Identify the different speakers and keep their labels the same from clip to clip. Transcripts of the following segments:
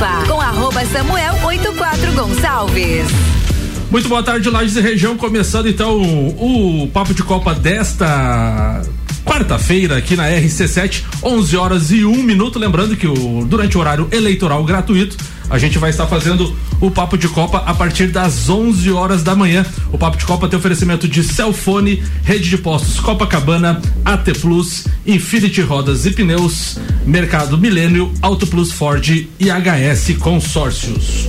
Speaker 1: Copa com arroba Samuel 84 Gonçalves.
Speaker 2: Muito boa tarde, Lages e região. Começando então o, Papo de Copa desta quarta-feira aqui na RC7, 11 horas e 1 minuto. Lembrando que o, durante o horário eleitoral gratuito, a gente vai estar fazendo o Papo de Copa a partir das 11 horas da manhã. O Papo de Copa tem oferecimento de Celfone, Rede de Postos Copacabana, AT Plus, Infinity Rodas e Pneus, Mercado Milênio, Auto Plus Ford e HS Consórcios.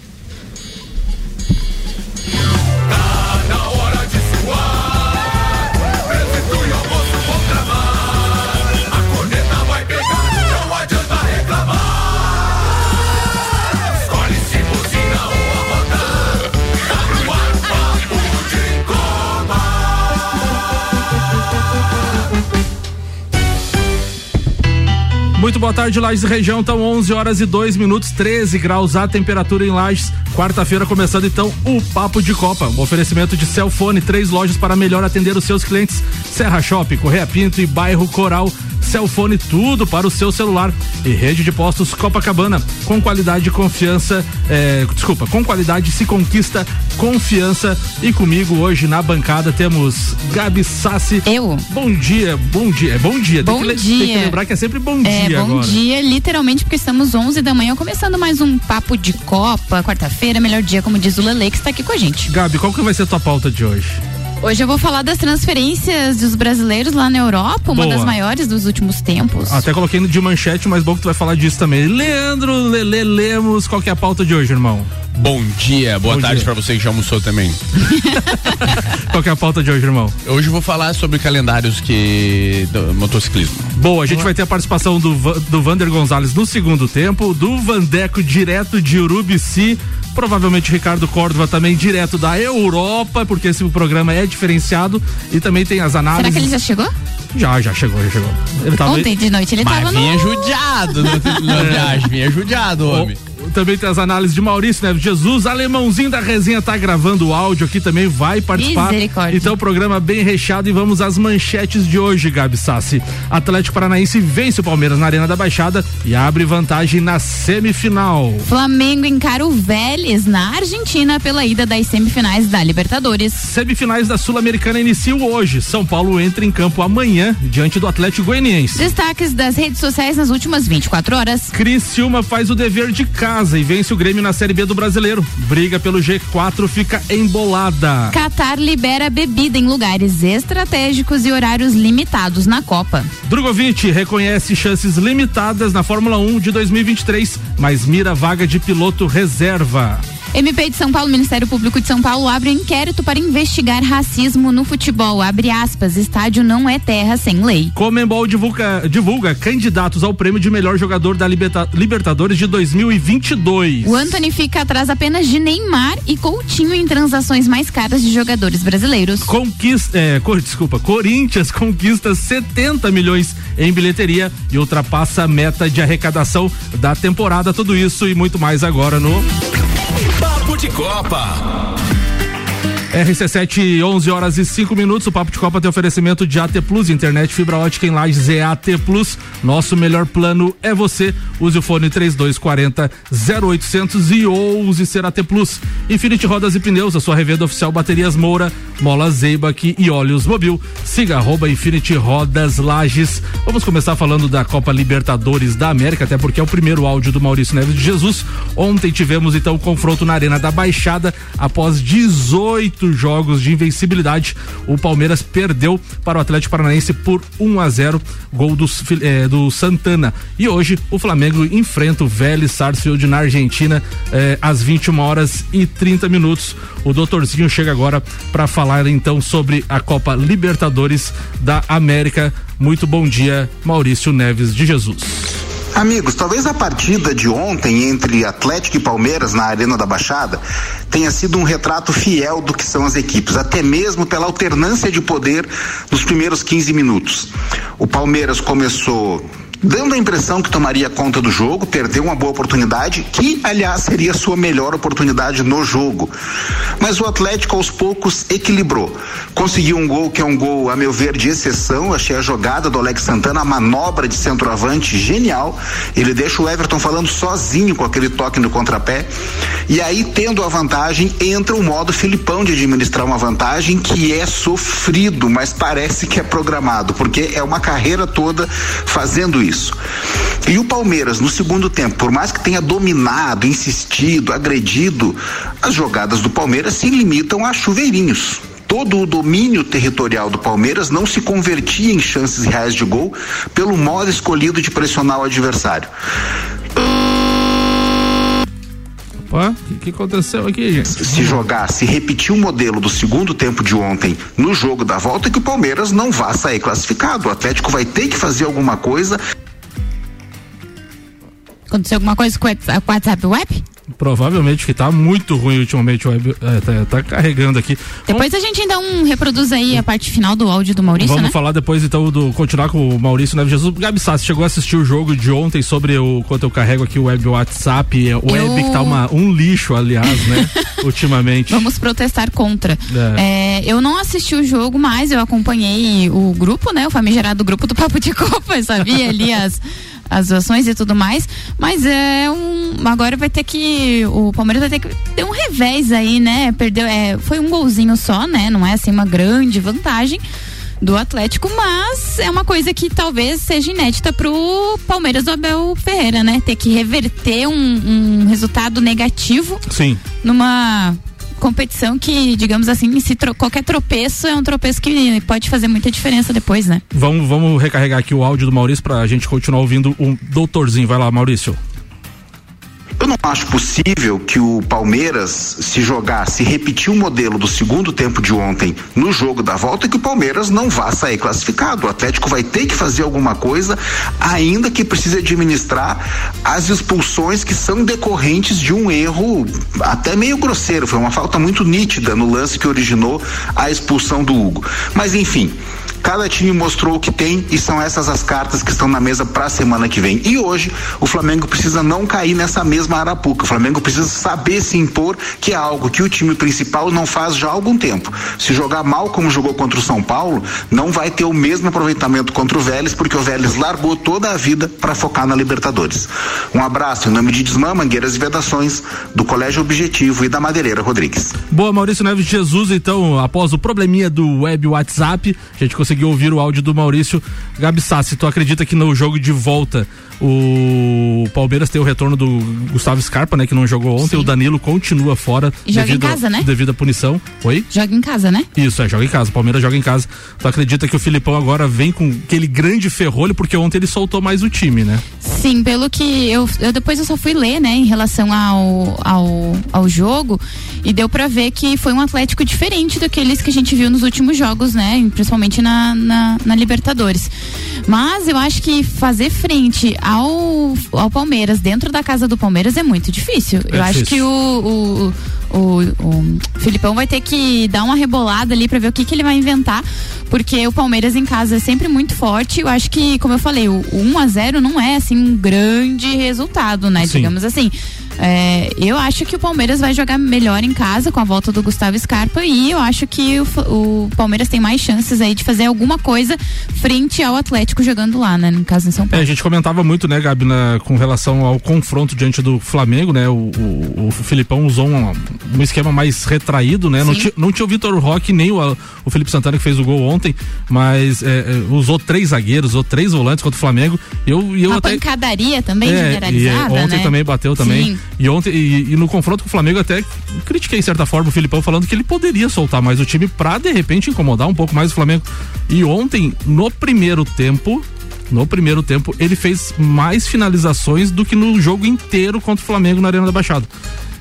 Speaker 2: Muito boa tarde, Lages Região. Então, 11 horas e 2 minutos, 13 graus a temperatura em Lages. Quarta-feira começando então o Papo de Copa. Um oferecimento de Celfone, três lojas para melhor atender os seus clientes: Serra Shopping, Correia Pinto e Bairro Coral. Celfone, tudo para o seu celular. E rede de postos Copacabana. Com qualidade e confiança. É, desculpa, com qualidade se conquista confiança. E comigo hoje na bancada temos Gabi Sassi.
Speaker 3: Eu.
Speaker 2: Bom dia, bom dia. É bom dia.
Speaker 3: Bom
Speaker 2: tem que,
Speaker 3: dia.
Speaker 2: Tem que lembrar que é sempre bom
Speaker 3: É,
Speaker 2: dia
Speaker 3: bom
Speaker 2: agora.
Speaker 3: dia, literalmente, porque estamos 11 da manhã, começando mais um papo de Copa, quarta-feira, melhor dia, como diz o Lele, que está aqui com a gente.
Speaker 2: Gabi, qual que vai ser a tua pauta de hoje?
Speaker 3: Hoje eu vou falar das transferências dos brasileiros lá na Europa, uma
Speaker 2: Boa.
Speaker 3: das maiores dos últimos tempos.
Speaker 2: Até coloquei no de manchete, mas bom que tu vai falar disso também. Leandro Lele Lemos, qual que é a pauta de hoje, irmão?
Speaker 4: Bom dia, boa
Speaker 2: Bom
Speaker 4: tarde
Speaker 2: dia.
Speaker 4: pra você que já almoçou também.
Speaker 2: Qual que é a pauta de hoje, irmão?
Speaker 4: Hoje eu vou falar sobre calendários que do motociclismo.
Speaker 2: Boa, a gente vai ter a participação do, do Vander Gonzalez no segundo tempo, do Vandeco direto de Urubici, provavelmente Ricardo Córdova também direto da Europa, porque esse programa é diferenciado e também tem as análises.
Speaker 3: Será que ele já chegou?
Speaker 2: Já, já chegou, já chegou. Ele tava
Speaker 3: Ontem de noite ele
Speaker 4: Mas
Speaker 3: tava
Speaker 4: vinha
Speaker 3: no...
Speaker 4: judiado no- na viagem, vinha judiado, homem.
Speaker 2: O- Também tem as análises de Maurício Neves Jesus, alemãozinho da resenha tá gravando o áudio aqui também, vai participar. Então, programa bem recheado e vamos às manchetes de hoje, Gabi Sassi. Atlético Paranaense vence o Palmeiras na Arena da Baixada e abre vantagem na semifinal.
Speaker 3: Flamengo encara o Vélez na Argentina pela ida das semifinais da Libertadores.
Speaker 2: Semifinais da Sul-Americana iniciam hoje. São Paulo entra em campo amanhã diante do Atlético Goianiense.
Speaker 3: Destaques das redes sociais nas últimas 24 horas.
Speaker 2: Criciúma faz o dever de casa e vence o Grêmio na Série B do Brasileiro. Briga pelo G4 fica embolada.
Speaker 3: Qatar libera bebida em lugares estratégicos e horários limitados na Copa.
Speaker 2: Drogovic reconhece chances limitadas na Fórmula 1 de 2023, mas mira vaga de piloto reserva.
Speaker 3: MP de São Paulo, Ministério Público de São Paulo abre inquérito para investigar racismo no futebol. Abre aspas, estádio não é terra sem lei.
Speaker 2: Comembol divulga, divulga candidatos ao prêmio de melhor jogador da Liberta- Libertadores de 2022.
Speaker 3: O Anthony fica atrás apenas de Neymar e Coutinho em transações mais caras de jogadores brasileiros.
Speaker 2: Conquista, é, cor- desculpa, Corinthians conquista 70 milhões em bilheteria e ultrapassa a meta de arrecadação da temporada. Tudo isso e muito mais agora no
Speaker 5: de Copa.
Speaker 2: RC7, 11 horas e 5 minutos. O Papo de Copa tem oferecimento de AT Plus, internet fibra ótica em Lages é AT Plus. Nosso melhor plano é você. Use o fone 3240 0800 e ouse ser AT Plus. Infinity Rodas e Pneus, a sua revenda oficial Baterias Moura, Mola Zeibach e Óleos Mobil. Siga arroba Infinity Rodas Lages. Vamos começar falando da Copa Libertadores da América, até porque é o primeiro áudio do Maurício Neves de Jesus. Ontem tivemos então o confronto na Arena da Baixada após 18 jogos de invencibilidade. O Palmeiras perdeu para o Atlético Paranaense por 1 a 0, gol dos fil- eh, do Santana. E hoje o Flamengo enfrenta o Vélez Sarsfield na Argentina eh, às 21 horas e 30 minutos. O doutorzinho chega agora para falar então sobre a Copa Libertadores da América. Muito bom dia, Maurício Neves de Jesus.
Speaker 6: Amigos, talvez a partida de ontem entre Atlético e Palmeiras na Arena da Baixada tenha sido um retrato fiel do que são as equipes, até mesmo pela alternância de poder nos primeiros 15 minutos. O Palmeiras começou dando a impressão que tomaria conta do jogo, perdeu uma boa oportunidade, que aliás seria sua melhor oportunidade no jogo. Mas o Atlético aos poucos equilibrou. Conseguiu um gol que é um gol, a meu ver, de exceção. Achei a jogada do Alex Santana, a manobra de centroavante genial. Ele deixa o Everton falando sozinho com aquele toque no contrapé. E aí, tendo a vantagem, entra o modo Filipão de administrar uma vantagem que é sofrido, mas parece que é programado, porque é uma carreira toda fazendo isso. E o Palmeiras, no segundo tempo, por mais que tenha dominado, insistido, agredido, as jogadas do Palmeiras se limitam a chuveirinhos todo o domínio territorial do Palmeiras não se convertia em chances reais de gol pelo modo escolhido de pressionar o adversário.
Speaker 2: Opa, o que, que, aconteceu aqui, gente?
Speaker 6: Se jogar, se repetir o modelo do segundo tempo de ontem no jogo da volta, que o Palmeiras não vá sair classificado. O Atlético vai ter que fazer alguma coisa.
Speaker 3: Aconteceu alguma coisa com o WhatsApp Web?
Speaker 2: Provavelmente que tá muito ruim ultimamente o web, é, tá, tá, carregando aqui.
Speaker 3: Depois Vamos... a gente um reproduz aí a parte final do áudio do Maurício,
Speaker 2: Vamos
Speaker 3: né?
Speaker 2: falar depois então do continuar com o Maurício Neves Jesus. Gabi Sassi chegou a assistir o jogo de ontem sobre o quanto eu carrego aqui o web WhatsApp, é, o eu... web que tá uma, um lixo, aliás, né? ultimamente.
Speaker 3: Vamos protestar contra. É. É, eu não assisti o jogo, mas eu acompanhei o grupo, né? O famigerado grupo do Papo de Copa, sabia ali as as ações e tudo mais, mas é um agora vai ter que o Palmeiras vai ter que ter um revés aí, né? Perdeu, é, foi um golzinho só, né? Não é assim uma grande vantagem do Atlético, mas é uma coisa que talvez seja inédita pro Palmeiras do Abel Ferreira, né? Ter que reverter um, um resultado negativo
Speaker 2: Sim.
Speaker 3: numa competição que, digamos assim, se tro qualquer tropeço é um tropeço que pode fazer muita diferença depois, né?
Speaker 2: Vamos, vamos recarregar aqui o áudio do Maurício pra gente continuar ouvindo um doutorzinho. Vai lá, Maurício.
Speaker 6: Não acho possível que o Palmeiras se jogar, se repetir o modelo do segundo tempo de ontem no jogo da volta, que o Palmeiras não vá sair classificado. O Atlético vai ter que fazer alguma coisa, ainda que precise administrar as expulsões que são decorrentes de um erro até meio grosseiro. Foi uma falta muito nítida no lance que originou a expulsão do Hugo. Mas enfim. Cada time mostrou o que tem e são essas as cartas que estão na mesa para a semana que vem. E hoje o Flamengo precisa não cair nessa mesma arapuca. O Flamengo precisa saber se impor, que é algo que o time principal não faz já há algum tempo. Se jogar mal como jogou contra o São Paulo, não vai ter o mesmo aproveitamento contra o Vélez, porque o Vélez largou toda a vida para focar na Libertadores. Um abraço em nome de Desmã, Mangueiras e Vedações, do Colégio Objetivo e da Madeireira Rodrigues.
Speaker 2: Boa, Maurício Neves Jesus, então, após o probleminha do web WhatsApp, a gente conseguiu ouvir o áudio do Maurício Gabi Sassi. Tu acredita que no jogo de volta o Palmeiras tem o retorno do Gustavo Scarpa, né? Que não jogou ontem. Sim. O Danilo continua fora
Speaker 3: joga devido, em casa, né?
Speaker 2: devido à punição. Oi?
Speaker 3: Joga em casa, né?
Speaker 2: Isso, é, joga em casa. O Palmeiras joga em casa. Tu acredita que o Filipão agora vem com aquele grande ferrolho, porque ontem ele soltou mais o time, né?
Speaker 3: Sim, pelo que eu, eu depois eu só fui ler, né, em relação ao, ao, ao jogo, e deu para ver que foi um Atlético diferente daqueles que a gente viu nos últimos jogos, né? Principalmente na, na, na Libertadores. Mas eu acho que fazer frente ao, ao Palmeiras, dentro da casa do Palmeiras, é muito difícil. É eu difícil. acho que o, o, o, o Filipão vai ter que dar uma rebolada ali para ver o que, que ele vai inventar, porque o Palmeiras em casa é sempre muito forte. Eu acho que, como eu falei, o, o 1 a 0 não é assim um grande resultado, né? Sim. Digamos assim. É, eu acho que o Palmeiras vai jogar melhor em casa com a volta do Gustavo Scarpa e eu acho que o, o Palmeiras tem mais chances aí de fazer alguma coisa frente ao Atlético jogando lá, né? No caso em São Paulo.
Speaker 2: É, a gente comentava muito, né, Gabi, na, com relação ao confronto diante do Flamengo, né? O, o, o Filipão usou um, um, esquema mais retraído, né? Não, não, tinha o Vitor Roque nem o, o Felipe Santana que fez o gol ontem, mas é, é usou três zagueiros, usou três volantes contra o Flamengo. Eu, eu
Speaker 3: Uma
Speaker 2: até,
Speaker 3: pancadaria também é, generalizada,
Speaker 2: e, ontem
Speaker 3: né?
Speaker 2: também bateu também. Sim. E ontem, e, e, no confronto com o Flamengo, até critiquei de certa forma o Filipão falando que ele poderia soltar mais o time pra de repente incomodar um pouco mais o Flamengo. E ontem, no primeiro tempo, no primeiro tempo, ele fez mais finalizações do que no jogo inteiro contra o Flamengo na Arena da Baixada.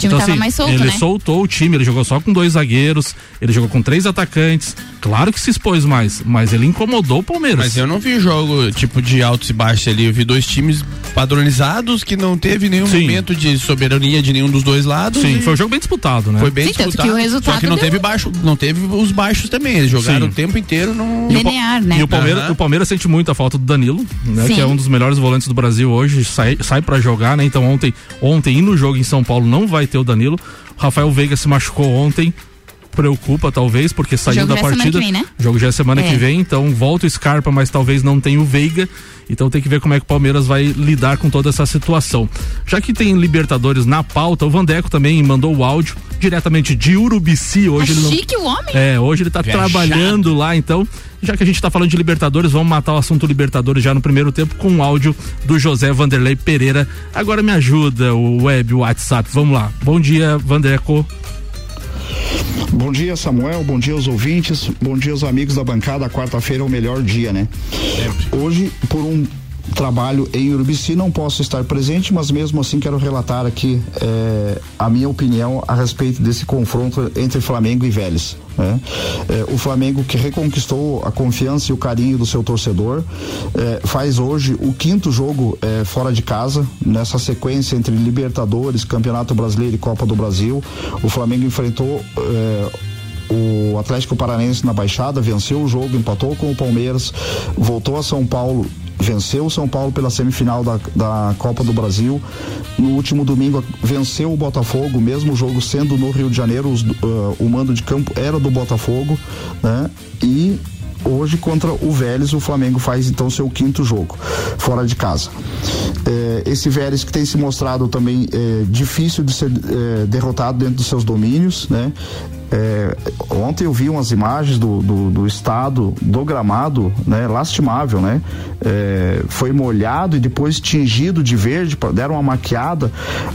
Speaker 3: Time tava mais solto,
Speaker 2: ele
Speaker 3: né?
Speaker 2: soltou o time, ele jogou só com dois zagueiros, ele jogou com três atacantes. Claro que se expôs mais, mas ele incomodou o Palmeiras.
Speaker 4: Mas eu não vi jogo tipo de altos e baixos ali. Eu vi dois times padronizados que não teve nenhum
Speaker 2: Sim.
Speaker 4: momento de soberania de nenhum dos dois lados.
Speaker 2: Sim,
Speaker 4: e
Speaker 2: foi um jogo bem disputado, né?
Speaker 4: foi bem
Speaker 3: Sim, tanto
Speaker 4: disputado.
Speaker 3: que o resultado
Speaker 4: Só que não
Speaker 3: deu-
Speaker 4: teve baixo, não teve os baixos também. Eles jogaram
Speaker 2: Sim.
Speaker 4: o tempo inteiro num.
Speaker 3: Linear, né?
Speaker 2: E o Palmeiras,
Speaker 4: Aham.
Speaker 2: o Palmeiras sente muito a falta do Danilo, né?
Speaker 3: Sim.
Speaker 2: Que é um dos melhores volantes do Brasil hoje, sai, sai para jogar, né? Então ontem, ontem e no jogo em São Paulo não vai ter o Danilo. O Rafael Veiga se machucou ontem. Preocupa, talvez, porque saiu
Speaker 3: jogo
Speaker 2: da
Speaker 3: já é semana
Speaker 2: partida.
Speaker 3: que vem, né?
Speaker 2: O jogo já é semana
Speaker 3: É.
Speaker 2: que vem, então volta o Scarpa, mas talvez não tenha o Veiga. Então tem que ver como é que o Palmeiras vai lidar com toda essa situação. Já que tem Libertadores na pauta, o Vandeco também mandou o áudio diretamente de Urubici. Hoje
Speaker 3: é
Speaker 2: ele não.
Speaker 3: chique o homem.
Speaker 2: É, hoje ele tá
Speaker 4: Viajado.
Speaker 2: trabalhando lá, então. Já que a gente tá falando de Libertadores, vamos matar o assunto Libertadores já no primeiro tempo com um áudio do José Vanderlei Pereira. Agora me ajuda o web, o WhatsApp. Vamos lá. Bom dia, Vandeco.
Speaker 7: Bom dia, Samuel. Bom dia aos ouvintes. Bom dia aos amigos da bancada. Quarta-feira é o melhor dia, né? Hoje, por um trabalho em Urubici, não posso estar presente, mas mesmo assim quero relatar aqui eh, a minha opinião a respeito desse confronto entre Flamengo e Vélez. né? Eh, o Flamengo que reconquistou a confiança e o carinho do seu torcedor eh, faz hoje o quinto jogo fora de casa nessa sequência entre Libertadores, Campeonato Brasileiro e Copa do Brasil. O Flamengo enfrentou o Atlético Paranense na Baixada venceu o jogo, empatou com o Palmeiras, voltou a São Paulo, venceu o São Paulo pela semifinal da, da Copa do Brasil. No último domingo venceu o Botafogo, mesmo jogo sendo no Rio de Janeiro, os, uh, o mando de campo era do Botafogo, né? E Hoje contra o Vélez, o Flamengo faz então seu quinto jogo fora de casa. Eh, esse Vélez que tem se mostrado também eh, difícil de ser eh, derrotado dentro dos seus domínios, né? É, ontem eu vi umas imagens do, do, do estado do gramado, né? Lastimável, né? É, foi molhado e depois tingido de verde, deram uma maquiada.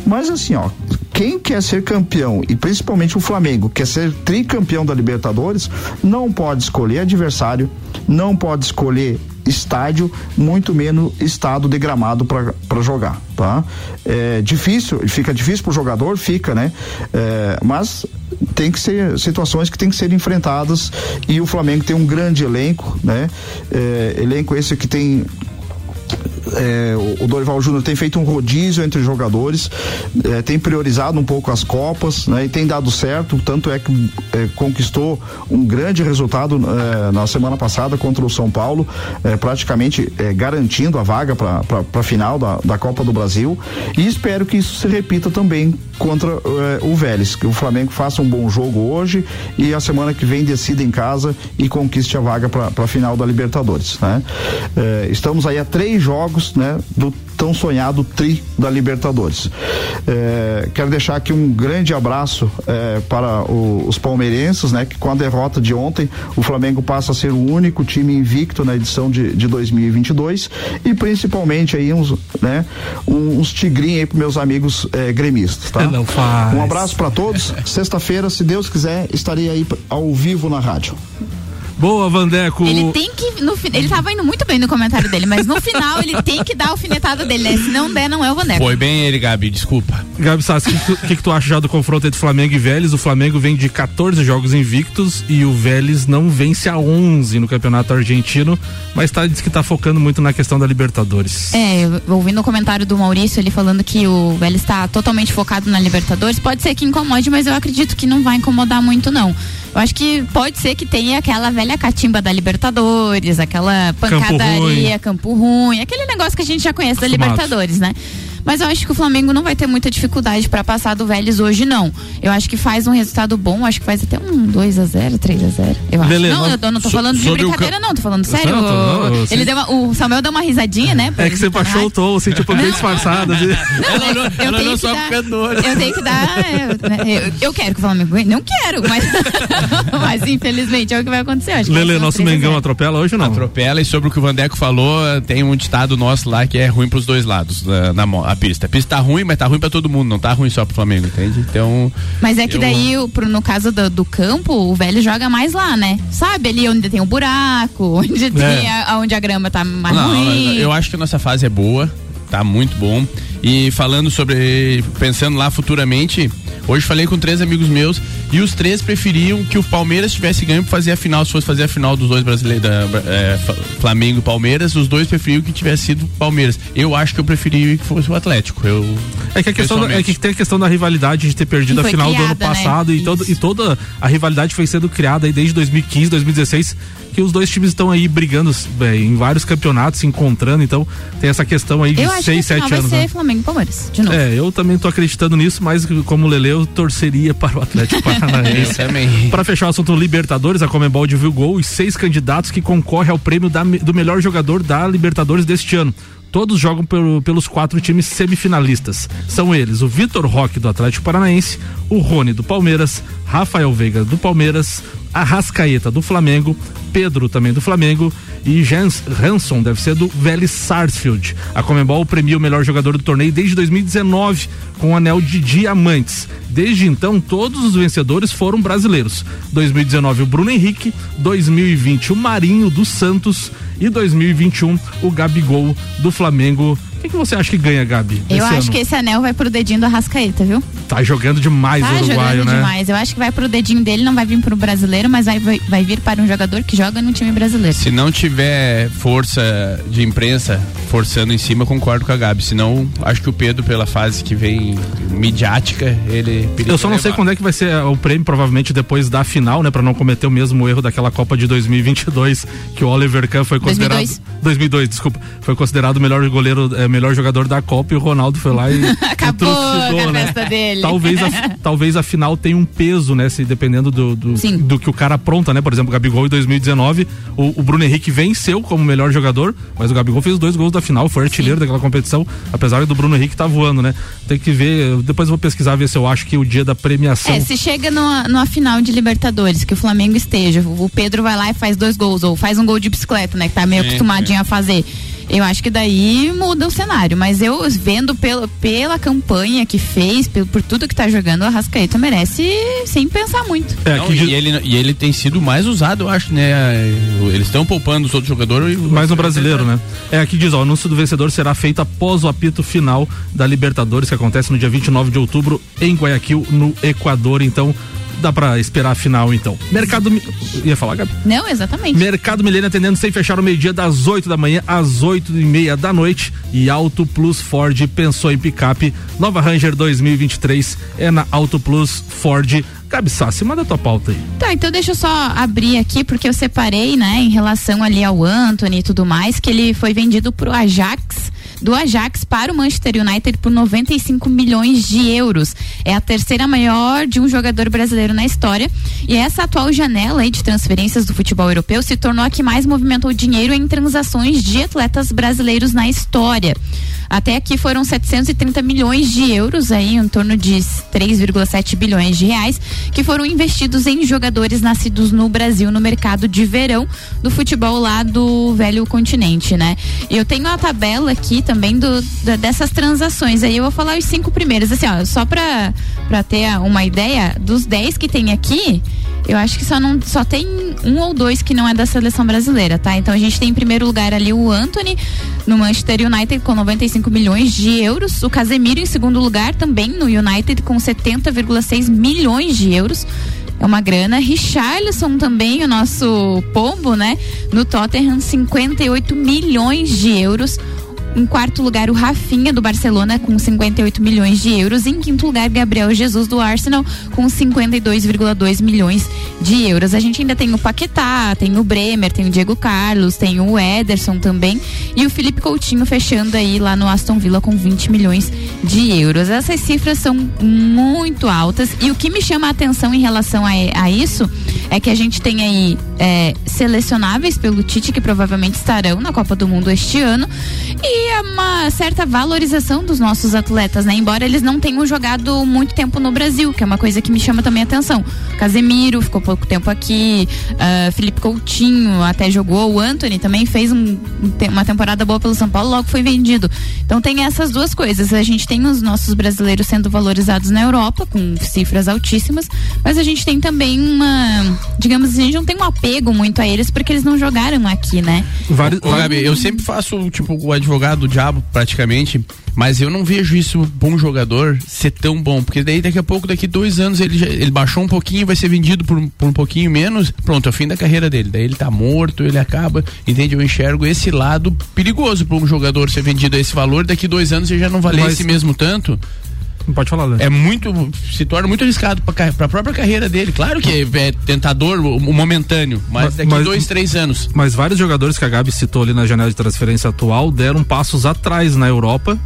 Speaker 7: Mas assim, ó, quem quer ser campeão, e principalmente o Flamengo, quer ser tricampeão da Libertadores, não pode escolher adversário, não pode escolher estádio, muito menos estado de gramado para jogar, tá? É difícil, fica difícil pro jogador, fica, né? É, mas tem que ser situações que tem que ser enfrentadas e o Flamengo tem um grande elenco, né? É, elenco esse que tem é, o- Dorival Júnior tem feito um rodízio entre os jogadores, é, tem priorizado um pouco as Copas, né? E tem dado certo, tanto é que é, conquistou um grande resultado é, na semana passada contra o São Paulo, é, praticamente é, garantindo a vaga para a final da, da Copa do Brasil. E espero que isso se repita também contra o Vélez, que o Flamengo faça um bom jogo hoje e a semana que vem decida em casa e conquiste a vaga para a final da Libertadores, né? Estamos aí a três jogos, né, do tão sonhado tri da Libertadores. É, quero deixar aqui um grande abraço é, para o- os palmeirenses, né, que com a derrota de ontem o Flamengo passa a ser o único time invicto na edição de, de 2022 e principalmente aí uns, né, uns tigrinhos aí para meus amigos é, gremistas, tá?
Speaker 2: Não faz.
Speaker 7: Um abraço para todos. Sexta-feira, se Deus quiser, estarei aí ao vivo na rádio.
Speaker 2: Boa, Vandeco.
Speaker 3: Ele tem que. No, ele tava indo muito bem no comentário dele, mas no final ele tem que dar a alfinetada dele, né? Se não der, não é o Vaneco.
Speaker 4: Foi bem ele, Gabi, desculpa.
Speaker 2: Gabi Sassi, o que, tu- que, que tu acha já do confronto entre Flamengo e Vélez? O Flamengo vem de 14 jogos invictos e o Vélez não vence a 11 no campeonato argentino, mas tá, diz que tá focando muito na questão da Libertadores.
Speaker 3: É, ouvindo o comentário do Maurício, ele falando que o Vélez está totalmente focado na Libertadores, pode ser que incomode, mas eu acredito que não vai incomodar muito, não. Eu acho que pode ser que tenha aquela velha catimba da Libertadores, aquela pancadaria, campo ruim, aquele negócio que a gente já conhece da. Libertadores, né? Mas eu acho que o Flamengo não vai ter muita dificuldade para passar do Vélez hoje, não. Eu acho que faz um resultado bom, acho que faz até um 2 a 0 3 a 0 Eu acho.
Speaker 2: Lelê,
Speaker 3: não, eu, não tô
Speaker 4: so-
Speaker 3: falando de
Speaker 4: o
Speaker 3: brincadeira,
Speaker 4: ca-
Speaker 3: não, tô falando sério.
Speaker 2: Certo, não, eu-
Speaker 3: ele deu uma- o Samuel deu uma risadinha, né?
Speaker 2: É que você
Speaker 3: na
Speaker 2: baixou o tom, assim, tipo, bem disfarçado. Assim.
Speaker 4: Olhou,
Speaker 3: eu
Speaker 4: ela olhou
Speaker 3: tenho que dar-
Speaker 4: cantor.
Speaker 3: Eu tenho que dar. Eu, né, eu- eu quero que o Flamengo ganhe. Não quero, mas, mas infelizmente é o que vai acontecer. eu Acho
Speaker 2: Lele, nosso
Speaker 3: 3 a 0.
Speaker 2: Mengão atropela hoje ou não?
Speaker 4: Atropela e sobre o que o Vandeco falou, tem um ditado nosso lá que é ruim pros dois lados na, na mo- a pista. A pista tá ruim, mas tá ruim pra todo mundo, não tá ruim só pro Flamengo, entende? Então.
Speaker 3: Mas é que
Speaker 4: Eu-
Speaker 3: daí, pro- no caso do, do campo, o velho joga mais lá, né? Sabe ali onde tem o buraco, onde
Speaker 2: É.
Speaker 3: tem a, onde a grama tá mais
Speaker 4: Não,
Speaker 3: ruim.
Speaker 4: eu acho que a nossa fase é boa, tá muito bom. E falando sobre. pensando lá futuramente, hoje falei com três amigos meus e os três preferiam que o Palmeiras tivesse ganho pra fazer a final, se fosse fazer a final dos dois brasileiros, da, é, Flamengo e Palmeiras, os dois preferiam que tivesse sido Palmeiras. Eu acho que eu preferia que fosse o Atlético. Eu,
Speaker 2: é que a questão é que tem a questão da rivalidade de ter perdido a final criada, do ano né? passado né? e, todo, e toda a rivalidade foi sendo criada aí desde 2015, 2016 que os dois times estão aí brigando é, em vários campeonatos, se encontrando, então tem essa questão aí de 6, 7 anos.
Speaker 3: Vai ser né? Flamengo e Palmeiras, de novo.
Speaker 2: É, eu também tô acreditando nisso, mas como Lele, eu torceria para o Atlético Paranaense. para fechar o assunto Libertadores, a Comembol divulgou os seis candidatos que concorrem ao prêmio da, do melhor jogador da Libertadores deste ano. Todos jogam pelo, pelos quatro times semifinalistas. São eles o Vitor Roque do Atlético Paranaense, o Rony do Palmeiras, Rafael Veiga do Palmeiras, Arrascaeta do Flamengo, Pedro também do Flamengo e Jens Hanson deve ser do Vélez Sarsfield. A Comembol premia o melhor jogador do torneio desde 2019 com o anel de diamantes. Desde então, todos os vencedores foram brasileiros. 2019 o Bruno Henrique, 2020 o Marinho do Santos e 2021 o Gabigol do Flamengo quem que você acha que ganha, Gabi?
Speaker 3: Eu acho ano? que esse anel vai pro dedinho do Arrascaeta, viu?
Speaker 2: Tá jogando demais tá o uruguaio,
Speaker 3: jogando
Speaker 2: né?
Speaker 3: demais. Eu acho que vai pro dedinho dele, não vai vir pro brasileiro, mas vai, vai, vai vir para um jogador que joga no time brasileiro.
Speaker 4: Se não tiver força de imprensa forçando em cima, concordo com a Gabi. Senão, acho que o Pedro, pela fase que vem midiática, ele.
Speaker 2: Eu só não levar. sei quando é que vai ser o prêmio, provavelmente depois da final, né? Pra não cometer o mesmo erro daquela Copa de 2022, que o Oliver Kahn foi considerado. 2002, 2002 desculpa. Foi considerado o melhor goleiro, é, melhor jogador da Copa e o Ronaldo foi lá e.
Speaker 3: Acabou a né? festa dele.
Speaker 2: Talvez a, talvez a final tenha um peso, né? Se dependendo do, do, do que o cara apronta, né? Por exemplo, o Gabigol em 2019, o, o, Bruno Henrique venceu como melhor jogador, mas o Gabigol fez dois gols da final, foi artilheiro Sim. daquela competição, apesar do Bruno Henrique tá voando, né? Tem que ver, depois eu vou pesquisar, ver se eu acho que o dia da premiação.
Speaker 3: É, se chega numa, numa final de Libertadores, que o Flamengo esteja, o Pedro vai lá e faz dois gols, ou faz um gol de bicicleta, né? Que tá meio é, acostumadinho é. a fazer eu acho que daí muda o cenário. Mas eu vendo pelo, pela campanha que fez, pelo, por tudo que tá jogando, o Arrascaeta merece sem pensar muito.
Speaker 4: É, Não, e, ele, e ele tem sido mais usado, eu acho, né? Eles estão poupando os outros jogadores.
Speaker 2: Mais um brasileiro, né? É, aqui diz, ó, o anúncio do vencedor será feito após o apito final da Libertadores, que acontece no dia 29 de outubro em Guayaquil, no Equador. Então, dá pra esperar a final, então. Mercado. Ia falar, Gabi?
Speaker 3: Não, exatamente.
Speaker 2: Mercado Milênio atendendo sem fechar o meio-dia, das 8 da manhã às 8 e meia da noite. E Auto Plus Ford pensou em picape. Nova Ranger 2023 é na Auto Plus Ford. Gabi Sassi, manda tua pauta aí.
Speaker 3: Tá, então deixa eu só abrir aqui, porque eu separei, né, em relação ali ao Anthony e tudo mais, que ele foi vendido pro Ajax do Ajax para o Manchester United por 95 milhões de euros. É a terceira maior de um jogador brasileiro na história. E essa atual janela de transferências do futebol europeu se tornou a que mais movimentou dinheiro em transações de atletas brasileiros na história. Até aqui foram 730 milhões de euros, aí em torno de 3,7 bilhões de reais, que foram investidos em jogadores nascidos no Brasil no mercado de verão do futebol lá do velho continente, né? Eu tenho a tabela aqui também do, da, dessas transações. Aí eu vou falar os cinco primeiros, assim, ó, só para para ter uma ideia, dos 10 que tem aqui, eu acho que só não só tem um ou dois que não é da seleção brasileira, tá? Então a gente tem em primeiro lugar ali o Anthony no Manchester United com 95 milhões de euros, o Casemiro em segundo lugar também no United com 70,6 milhões de euros. É uma grana. Richarlison também, o nosso pombo, né? No Tottenham, 58 milhões de euros. Em quarto lugar, o Rafinha do Barcelona com 58 milhões de euros. Em quinto lugar, Gabriel Jesus do Arsenal com 52,2 milhões de euros. A gente ainda tem o Paquetá, tem o Bremer, tem o Diego Carlos, tem o Ederson também e o Felipe Coutinho fechando aí lá no Aston Villa com 20 milhões de euros. Essas cifras são muito altas e o que me chama a atenção em relação a, a isso é que a gente tem aí é, selecionáveis pelo Tite que provavelmente estarão na Copa do Mundo este ano e uma certa valorização dos nossos atletas, né? Embora eles não tenham jogado muito tempo no Brasil, que é uma coisa que me chama também a atenção. Casemiro ficou pouco tempo aqui, uh, Felipe Coutinho até jogou, o Anthony também fez um, uma temporada boa pelo São Paulo, logo foi vendido. Então tem essas duas coisas. A gente tem os nossos brasileiros sendo valorizados na Europa, com cifras altíssimas, mas a gente tem também uma, digamos assim, a gente não tem um apego muito a eles porque eles não jogaram aqui, né?
Speaker 4: Vários, Gabi, eu sempre faço, tipo, o advogado advogado do diabo, praticamente, mas eu não vejo isso bom jogador ser tão bom, porque daí daqui a pouco, daqui dois anos, ele, já, ele baixou um pouquinho, vai ser vendido por, por um pouquinho menos, pronto, é o fim da carreira dele. Daí ele tá morto, ele acaba, entende? Eu enxergo esse lado perigoso para um jogador ser vendido a esse valor, daqui dois anos ele já não valer
Speaker 2: Mas-
Speaker 4: esse mesmo tanto.
Speaker 2: Pode falar, Léo.
Speaker 4: É muito. se torna muito arriscado pra, pra própria carreira dele. Claro que é tentador, o, o momentâneo, mas
Speaker 2: Mas-
Speaker 4: daqui
Speaker 2: mas-
Speaker 4: dois, três anos.
Speaker 2: Mas vários jogadores que a Gabi citou ali na janela de transferência atual deram passos atrás na Europa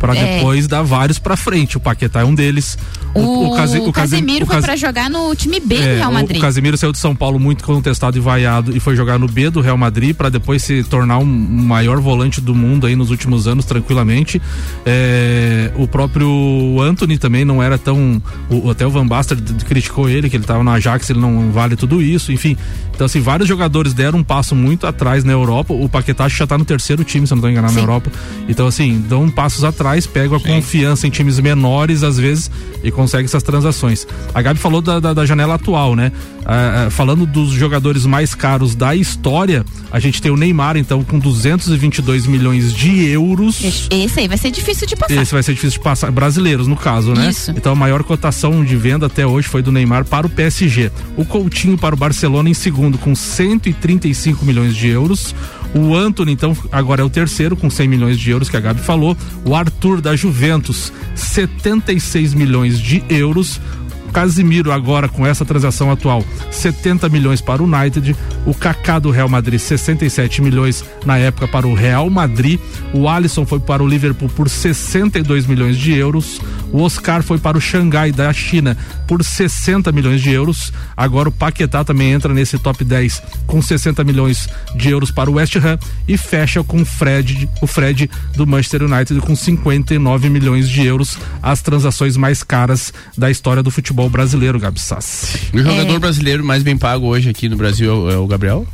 Speaker 2: para
Speaker 3: É.
Speaker 2: depois dar vários para frente. O Paquetá é um deles.
Speaker 3: O,
Speaker 2: Casi-
Speaker 3: o
Speaker 2: Casi-
Speaker 3: Casemiro
Speaker 2: o
Speaker 3: foi pra jogar no time B do
Speaker 2: É,
Speaker 3: Real
Speaker 2: o-
Speaker 3: Madrid.
Speaker 2: O Casemiro saiu de São Paulo muito contestado e vaiado e foi jogar no B do Real Madrid para depois se tornar um maior volante do mundo aí nos últimos anos tranquilamente. É, o próprio Anthony também não era tão o, até o Van Basten criticou ele que ele estava no Ajax, ele não vale tudo isso, enfim. Então assim, vários jogadores deram um passo muito atrás na Europa. O Paquetá já tá no terceiro time, se eu não tô enganado, na
Speaker 3: Sim.
Speaker 2: Europa. Então assim, dão passos atrás, pegam a confiança em times menores às vezes e conseguem essas transações. A Gabi falou da, da, da janela atual, né? Ah, ah, falando dos jogadores mais caros da história, a gente tem o Neymar, então, com 222 milhões de euros.
Speaker 3: Esse aí vai ser difícil de passar.
Speaker 2: Esse vai ser difícil de passar. Brasileiros, no caso, né?
Speaker 3: Isso.
Speaker 2: Então a maior cotação de venda até hoje foi do Neymar para o PSG. O Coutinho para o Barcelona em segundo, com 135 milhões de euros. O Anthony, então, agora é o terceiro, com 100 milhões de euros, que a Gabi falou. O Arthur da Juventus, 76 milhões de euros. Casimiro agora com essa transação atual, 70 milhões para o United, o Kaká do Real Madrid 67 milhões na época para o Real Madrid, o Alisson foi para o Liverpool por 62 milhões de euros, o Oscar foi para o Xangai da China por 60 milhões de euros. Agora o Paquetá também entra nesse top 10 com 60 milhões de euros para o West Ham e fecha com o Fred, o Fred do Manchester United com 59 milhões de euros, as transações mais caras da história do futebol brasileiro, Gabi Sassi.
Speaker 4: O jogador
Speaker 3: É.
Speaker 4: brasileiro mais bem pago hoje aqui no Brasil é o, é Gabriel?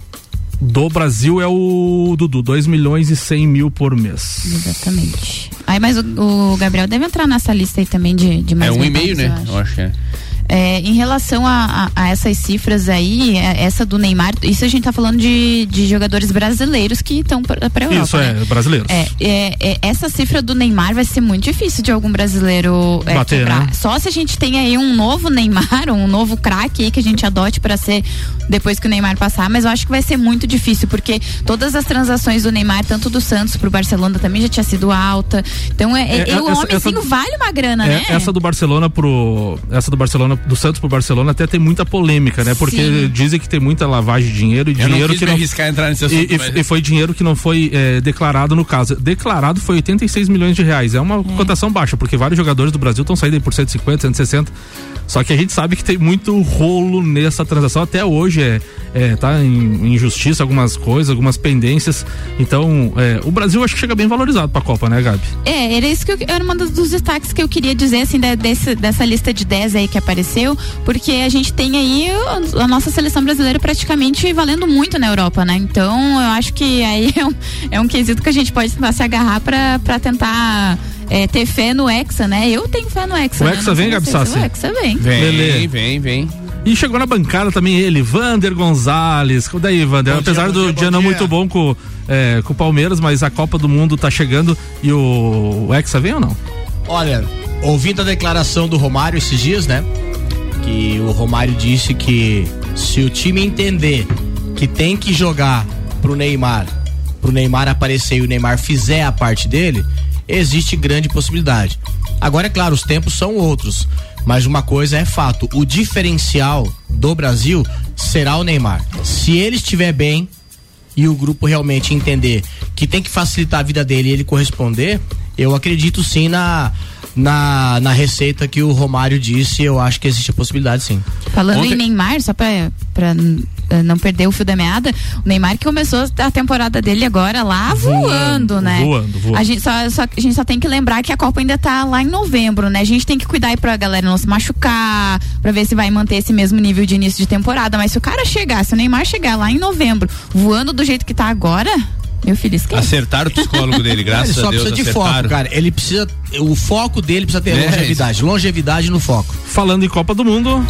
Speaker 2: Do Brasil é o Dudu, 2 milhões e 100 mil por mês.
Speaker 3: Exatamente. Aí, mas o, o Gabriel deve entrar nessa lista aí também de, de mais
Speaker 4: é um e-mail,
Speaker 3: pagos,
Speaker 4: né?
Speaker 3: eu acho
Speaker 4: que é.
Speaker 3: É, em relação a, a- a essas cifras aí, é, essa do Neymar, isso a gente tá falando de, de jogadores brasileiros que estão pra, pra Europa.
Speaker 2: Isso
Speaker 3: né?
Speaker 2: é, brasileiros.
Speaker 3: É, é, é, essa cifra do Neymar vai ser muito difícil de algum brasileiro é,
Speaker 2: Bater, né?
Speaker 3: Só se a gente tem aí um novo Neymar, um novo craque aí que a gente adote pra ser depois que o Neymar passar, mas eu acho que vai ser muito difícil, porque todas as transações do Neymar, tanto do Santos pro Barcelona também já tinha sido alta. Então é, é,
Speaker 2: É,
Speaker 3: o
Speaker 2: essa-
Speaker 3: homenzinho
Speaker 2: essa-
Speaker 3: vale uma grana,
Speaker 2: É,
Speaker 3: né?
Speaker 2: Essa do Barcelona pro. Essa do Barcelona, do Santos pro Barcelona até tem muita polêmica, né? Porque
Speaker 3: Sim.
Speaker 2: dizem que tem muita lavagem de dinheiro e
Speaker 4: Eu não
Speaker 2: dinheiro
Speaker 4: quis
Speaker 2: que
Speaker 4: me
Speaker 2: não.
Speaker 4: arriscar entrar nesse
Speaker 2: E,
Speaker 4: assunto.
Speaker 2: e-
Speaker 4: mas-
Speaker 2: e foi dinheiro que não foi é, declarado no caso. Declarado foi 86 milhões de reais. É uma cotação baixa, porque vários jogadores do Brasil estão saindo aí por 150, 160. Só que a gente sabe que tem muito rolo nessa transação. Até hoje é, é tá em, em justiça algumas coisas, algumas pendências. Então, é, o Brasil acho que chega bem valorizado pra Copa, né, Gabi?
Speaker 3: É, era isso que eu, era um dos dos destaques que eu queria dizer, assim, da- desse- dessa lista de 10 aí que apareceu, porque a gente tem aí a nossa seleção brasileira praticamente valendo muito na Europa, né? Então, eu acho que aí é um, é um quesito que a gente pode tentar se agarrar pra, pra tentar é, ter fé no Hexa, né? Eu tenho fé no Hexa.
Speaker 2: O
Speaker 3: né?
Speaker 2: Hexa vem, Gabi Sassi?
Speaker 3: O Hexa vem.
Speaker 4: Vem,
Speaker 2: Lelê.
Speaker 4: vem, vem.
Speaker 2: E chegou na bancada também ele, Vander Gonzalez. Daí, Vander?
Speaker 8: Bom dia,
Speaker 2: Apesar
Speaker 8: bom
Speaker 2: do
Speaker 8: dia,
Speaker 2: dia não
Speaker 8: dia.
Speaker 2: muito bom com, é, com o Palmeiras, mas a Copa do Mundo tá chegando e o, o Hexa vem ou não?
Speaker 8: Olha, ouvindo a declaração do Romário esses dias, né? Que o Romário disse que se o time entender que tem que jogar pro Neymar, pro Neymar aparecer e o Neymar fizer a parte dele, existe grande possibilidade. Agora, é claro, os tempos são outros. Mas uma coisa é fato: o diferencial do Brasil será o Neymar. Se ele estiver bem, e o grupo realmente entender que tem que facilitar a vida dele e ele corresponder, eu acredito sim na, na, na receita que o Romário disse. Eu acho que existe a possibilidade sim.
Speaker 3: Falando
Speaker 4: Ontem-
Speaker 3: em Neymar, só pra, pra eh, não perder o fio da meada, o Neymar que começou a temporada dele agora lá voando, né?
Speaker 2: voando, voando.
Speaker 3: A gente só, só- a gente só tem que lembrar que a Copa ainda tá lá em novembro, né? A gente tem que cuidar aí pra galera não se machucar, pra ver se vai manter esse mesmo nível de início de temporada. Mas se o cara chegar, se o Neymar chegar lá em novembro, voando do jeito que tá agora, meu filho, esquece.
Speaker 4: Acertaram o psicólogo dele,
Speaker 8: ele
Speaker 4: graças
Speaker 8: só
Speaker 4: a Deus.
Speaker 8: precisa de
Speaker 4: acertaram.
Speaker 8: foco, cara. Ele precisa. O foco dele precisa ter
Speaker 4: É,
Speaker 8: longevidade. Longevidade no foco.
Speaker 2: Falando em Copa do Mundo.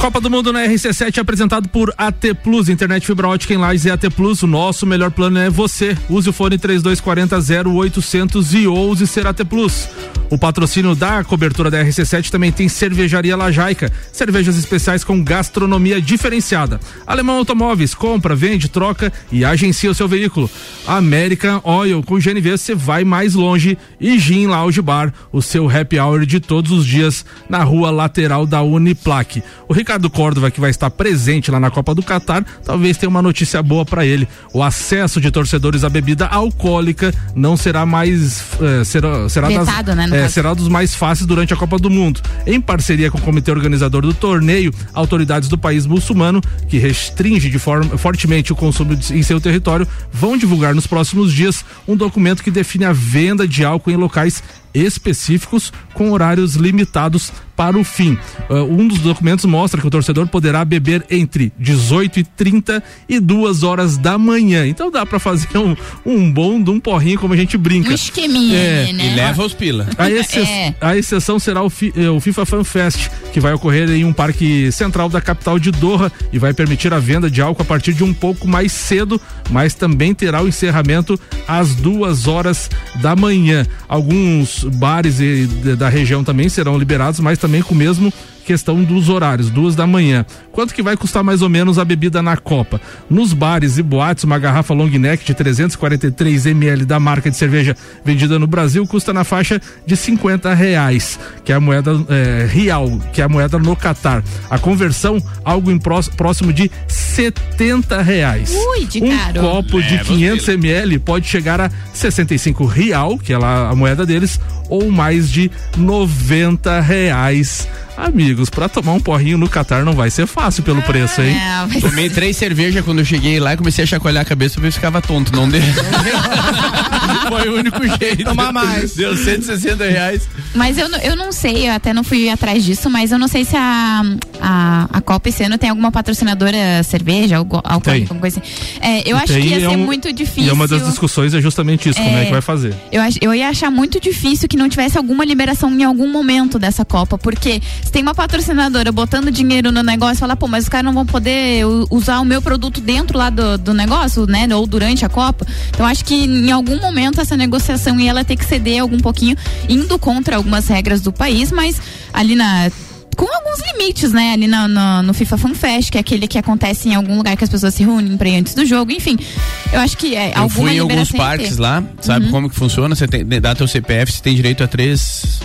Speaker 2: Copa do Mundo na RC7 é apresentado por AT Plus, internet fibra ótica em Lages e AT Plus. O nosso melhor plano é você. Use o fone 3240 0800 e ouse ser AT Plus. O patrocínio da cobertura da RC7 também tem Cervejaria Lajaica, cervejas especiais com gastronomia diferenciada. Alemão Automóveis, compra, vende, troca e agencia o seu veículo. American Oil, com GNV você vai mais longe. E Gin Lounge Bar, o seu happy hour de todos os dias na rua lateral da Uniplaque. O Ricardo Córdova, que vai estar presente lá na Copa do Catar, talvez tenha uma notícia boa para ele. O acesso de torcedores à bebida alcoólica não será mais. Eh, será será,
Speaker 3: Vetado,
Speaker 2: das,
Speaker 3: né, caso.
Speaker 2: será dos mais fáceis durante a Copa do Mundo. Em parceria com o comitê organizador do torneio, autoridades do país muçulmano, que restringe de forma, fortemente o consumo de- em seu território, vão divulgar nos próximos dias um documento que define a venda de álcool em locais específicos com horários limitados para o fim. Uh, um dos documentos mostra que o torcedor poderá beber entre 18 e 30 e duas horas da manhã. Então dá para fazer um, um bom de um porrinho como a gente brinca.
Speaker 3: Um esqueminha,
Speaker 2: É,
Speaker 3: né?
Speaker 4: E leva os pila.
Speaker 2: A, exce-
Speaker 3: É.
Speaker 2: a exceção será o, fi- eh, o FIFA Fan Fest, que vai ocorrer em um parque central da capital de Doha e vai permitir a venda de álcool a partir de um pouco mais cedo, mas também terá o encerramento às duas horas da manhã. Alguns bares e- da região também serão liberados, mas também com o mesmo questão dos horários, duas da manhã. Quanto que vai custar mais ou menos a bebida na Copa? Nos bares e boates, uma garrafa long neck de 343 ml da marca de cerveja vendida no Brasil custa na faixa de 50 reais, que é a moeda eh, real, que é a moeda no Catar. A conversão, algo em próximo de 70 reais.
Speaker 3: Ui, de
Speaker 2: um
Speaker 3: caro.
Speaker 2: copo de
Speaker 4: É,
Speaker 2: 500 ml pode chegar a 65 real, que é lá a moeda deles, ou mais de 90 reais. Amigos, pra tomar um porrinho no Catar não vai ser fácil pelo preço, hein?
Speaker 3: É, mas-
Speaker 4: Tomei três cervejas quando eu cheguei lá e comecei a chacoalhar a cabeça pra ver se ficava tonto. Não deu. Foi o único jeito.
Speaker 8: Tomar mais.
Speaker 4: Deu 160 reais.
Speaker 3: Mas eu, não- eu não sei, eu até não fui atrás disso, mas eu não sei se a, a, a Copa esse ano tem alguma patrocinadora cerveja, algo, alcoólica, alguma coisa assim. É, eu acho que ia
Speaker 2: é
Speaker 3: ser
Speaker 2: um-
Speaker 3: muito difícil.
Speaker 2: E uma das discussões é justamente isso, como é
Speaker 3: É.
Speaker 2: que vai fazer.
Speaker 3: Eu, ach- eu ia achar muito difícil que não tivesse alguma liberação em algum momento dessa Copa, porque se tem uma patrocinadora botando dinheiro no negócio, fala, pô, mas os caras não vão poder usar o meu produto dentro lá do, do negócio, né? Ou durante a Copa. Então acho que em algum momento essa negociação ia ela ter que ceder algum pouquinho, indo contra algumas regras do país, mas ali na com alguns limites, né? Ali na- no, no FIFA Fan Fest, que é aquele que acontece em algum lugar que as pessoas se reúnem pra ir antes do jogo, enfim. Eu acho que é,
Speaker 4: Eu fui em alguns parques lá, sabe como que funciona? Você tem, dá teu CPF, você tem direito a três.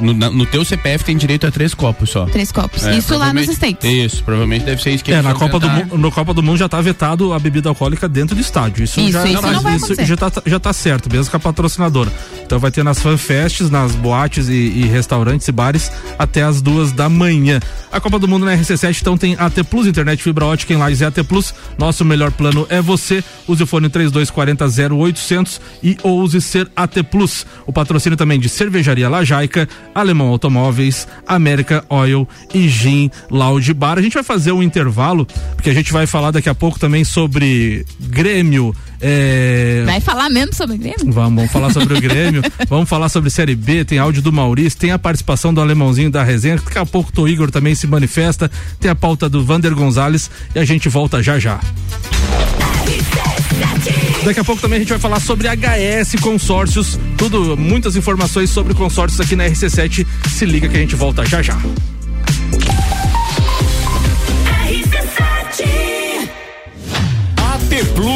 Speaker 4: No, na- no teu CPF tem direito a três copos só.
Speaker 3: Três copos.
Speaker 4: É,
Speaker 3: Isso lá nos
Speaker 4: provavelmente-
Speaker 3: States.
Speaker 4: Isso, provavelmente deve ser isso que
Speaker 2: É, na Copa, do,
Speaker 4: tentar.
Speaker 2: Mu- no Copa do Mundo já tá vetado a bebida alcoólica dentro do estádio. Isso,
Speaker 3: Isso,
Speaker 2: já,
Speaker 3: isso vai
Speaker 2: isso já, tá, já tá certo, mesmo com a patrocinadora. Então vai ter nas fanfests, nas boates e, e restaurantes e bares até as duas da manhã. A Copa do Mundo na RC7 então tem AT Plus, internet fibra ótica em Lages e AT Plus. Nosso melhor plano é você. Use o fone 3240 0800 e ouse ser AT Plus. O patrocínio também de Cervejaria Lajaica, Alemão Automóveis, América Oil e Gin Lounge Bar. A gente vai fazer um intervalo, porque a gente vai falar daqui a pouco também sobre Grêmio. É,
Speaker 3: Vai falar mesmo sobre Grêmio?
Speaker 2: Vamos, vamos falar sobre o Grêmio, vamos falar sobre Série B, tem áudio do Maurício, tem a participação do alemãozinho da resenha, daqui a pouco o Igor também se manifesta, tem a pauta do Vander Gonzalez e a gente volta já já. Daqui a pouco também a gente vai falar sobre HS Consórcios, tudo, muitas informações sobre consórcios aqui na RC7. Se liga que a gente volta já já.
Speaker 5: AT Plus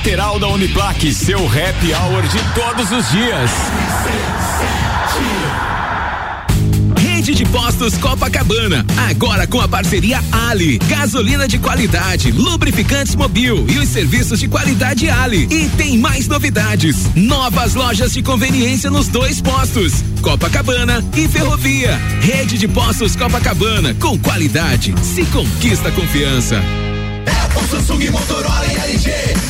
Speaker 5: lateral da Uniplaque. Seu happy hour de todos os dias.
Speaker 9: Rede de Postos Copacabana. Agora com a parceria Ali. Gasolina de qualidade, lubrificantes mobil e os serviços de qualidade Ali. E tem mais novidades. Novas lojas de conveniência nos dois postos. Copacabana e Ferrovia. Rede de Postos Copacabana. Com qualidade. Se conquista confiança.
Speaker 10: Apple, Samsung, Motorola e LG.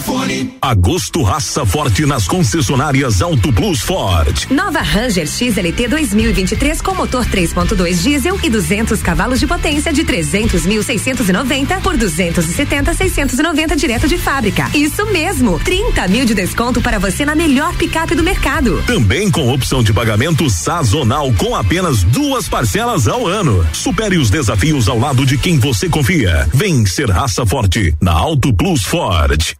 Speaker 10: a Cellfone.
Speaker 11: Agosto raça forte nas concessionárias Auto Plus Ford.
Speaker 1: Nova Ranger XLT 2023 com motor 3.2 diesel e 200 cavalos de potência de 300.690 por 270.690 direto de fábrica. Isso mesmo, 30 mil de desconto para você na melhor picape do mercado.
Speaker 11: Também com opção de pagamento sazonal com apenas duas parcelas ao ano. Supere os desafios ao lado de quem você confia. Vem ser raça forte na Auto Plus Ford.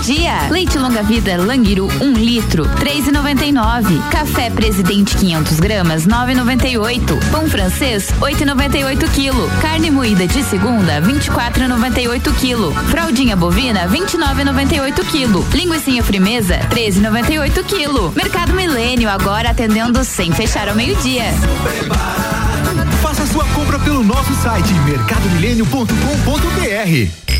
Speaker 3: dia. Leite longa vida Languiru 1 um litro 3,99. Café Presidente 500 gramas 9,98. Pão francês 8,98 quilo. Carne moída de segunda 24,98 quilo. Fraldinha bovina 29,98 quilo. Linguiça frimeza 13,98 quilo. Mercado Milênio agora atendendo sem fechar ao meio dia.
Speaker 12: Faça sua compra pelo nosso site mercadomilênio.com.br.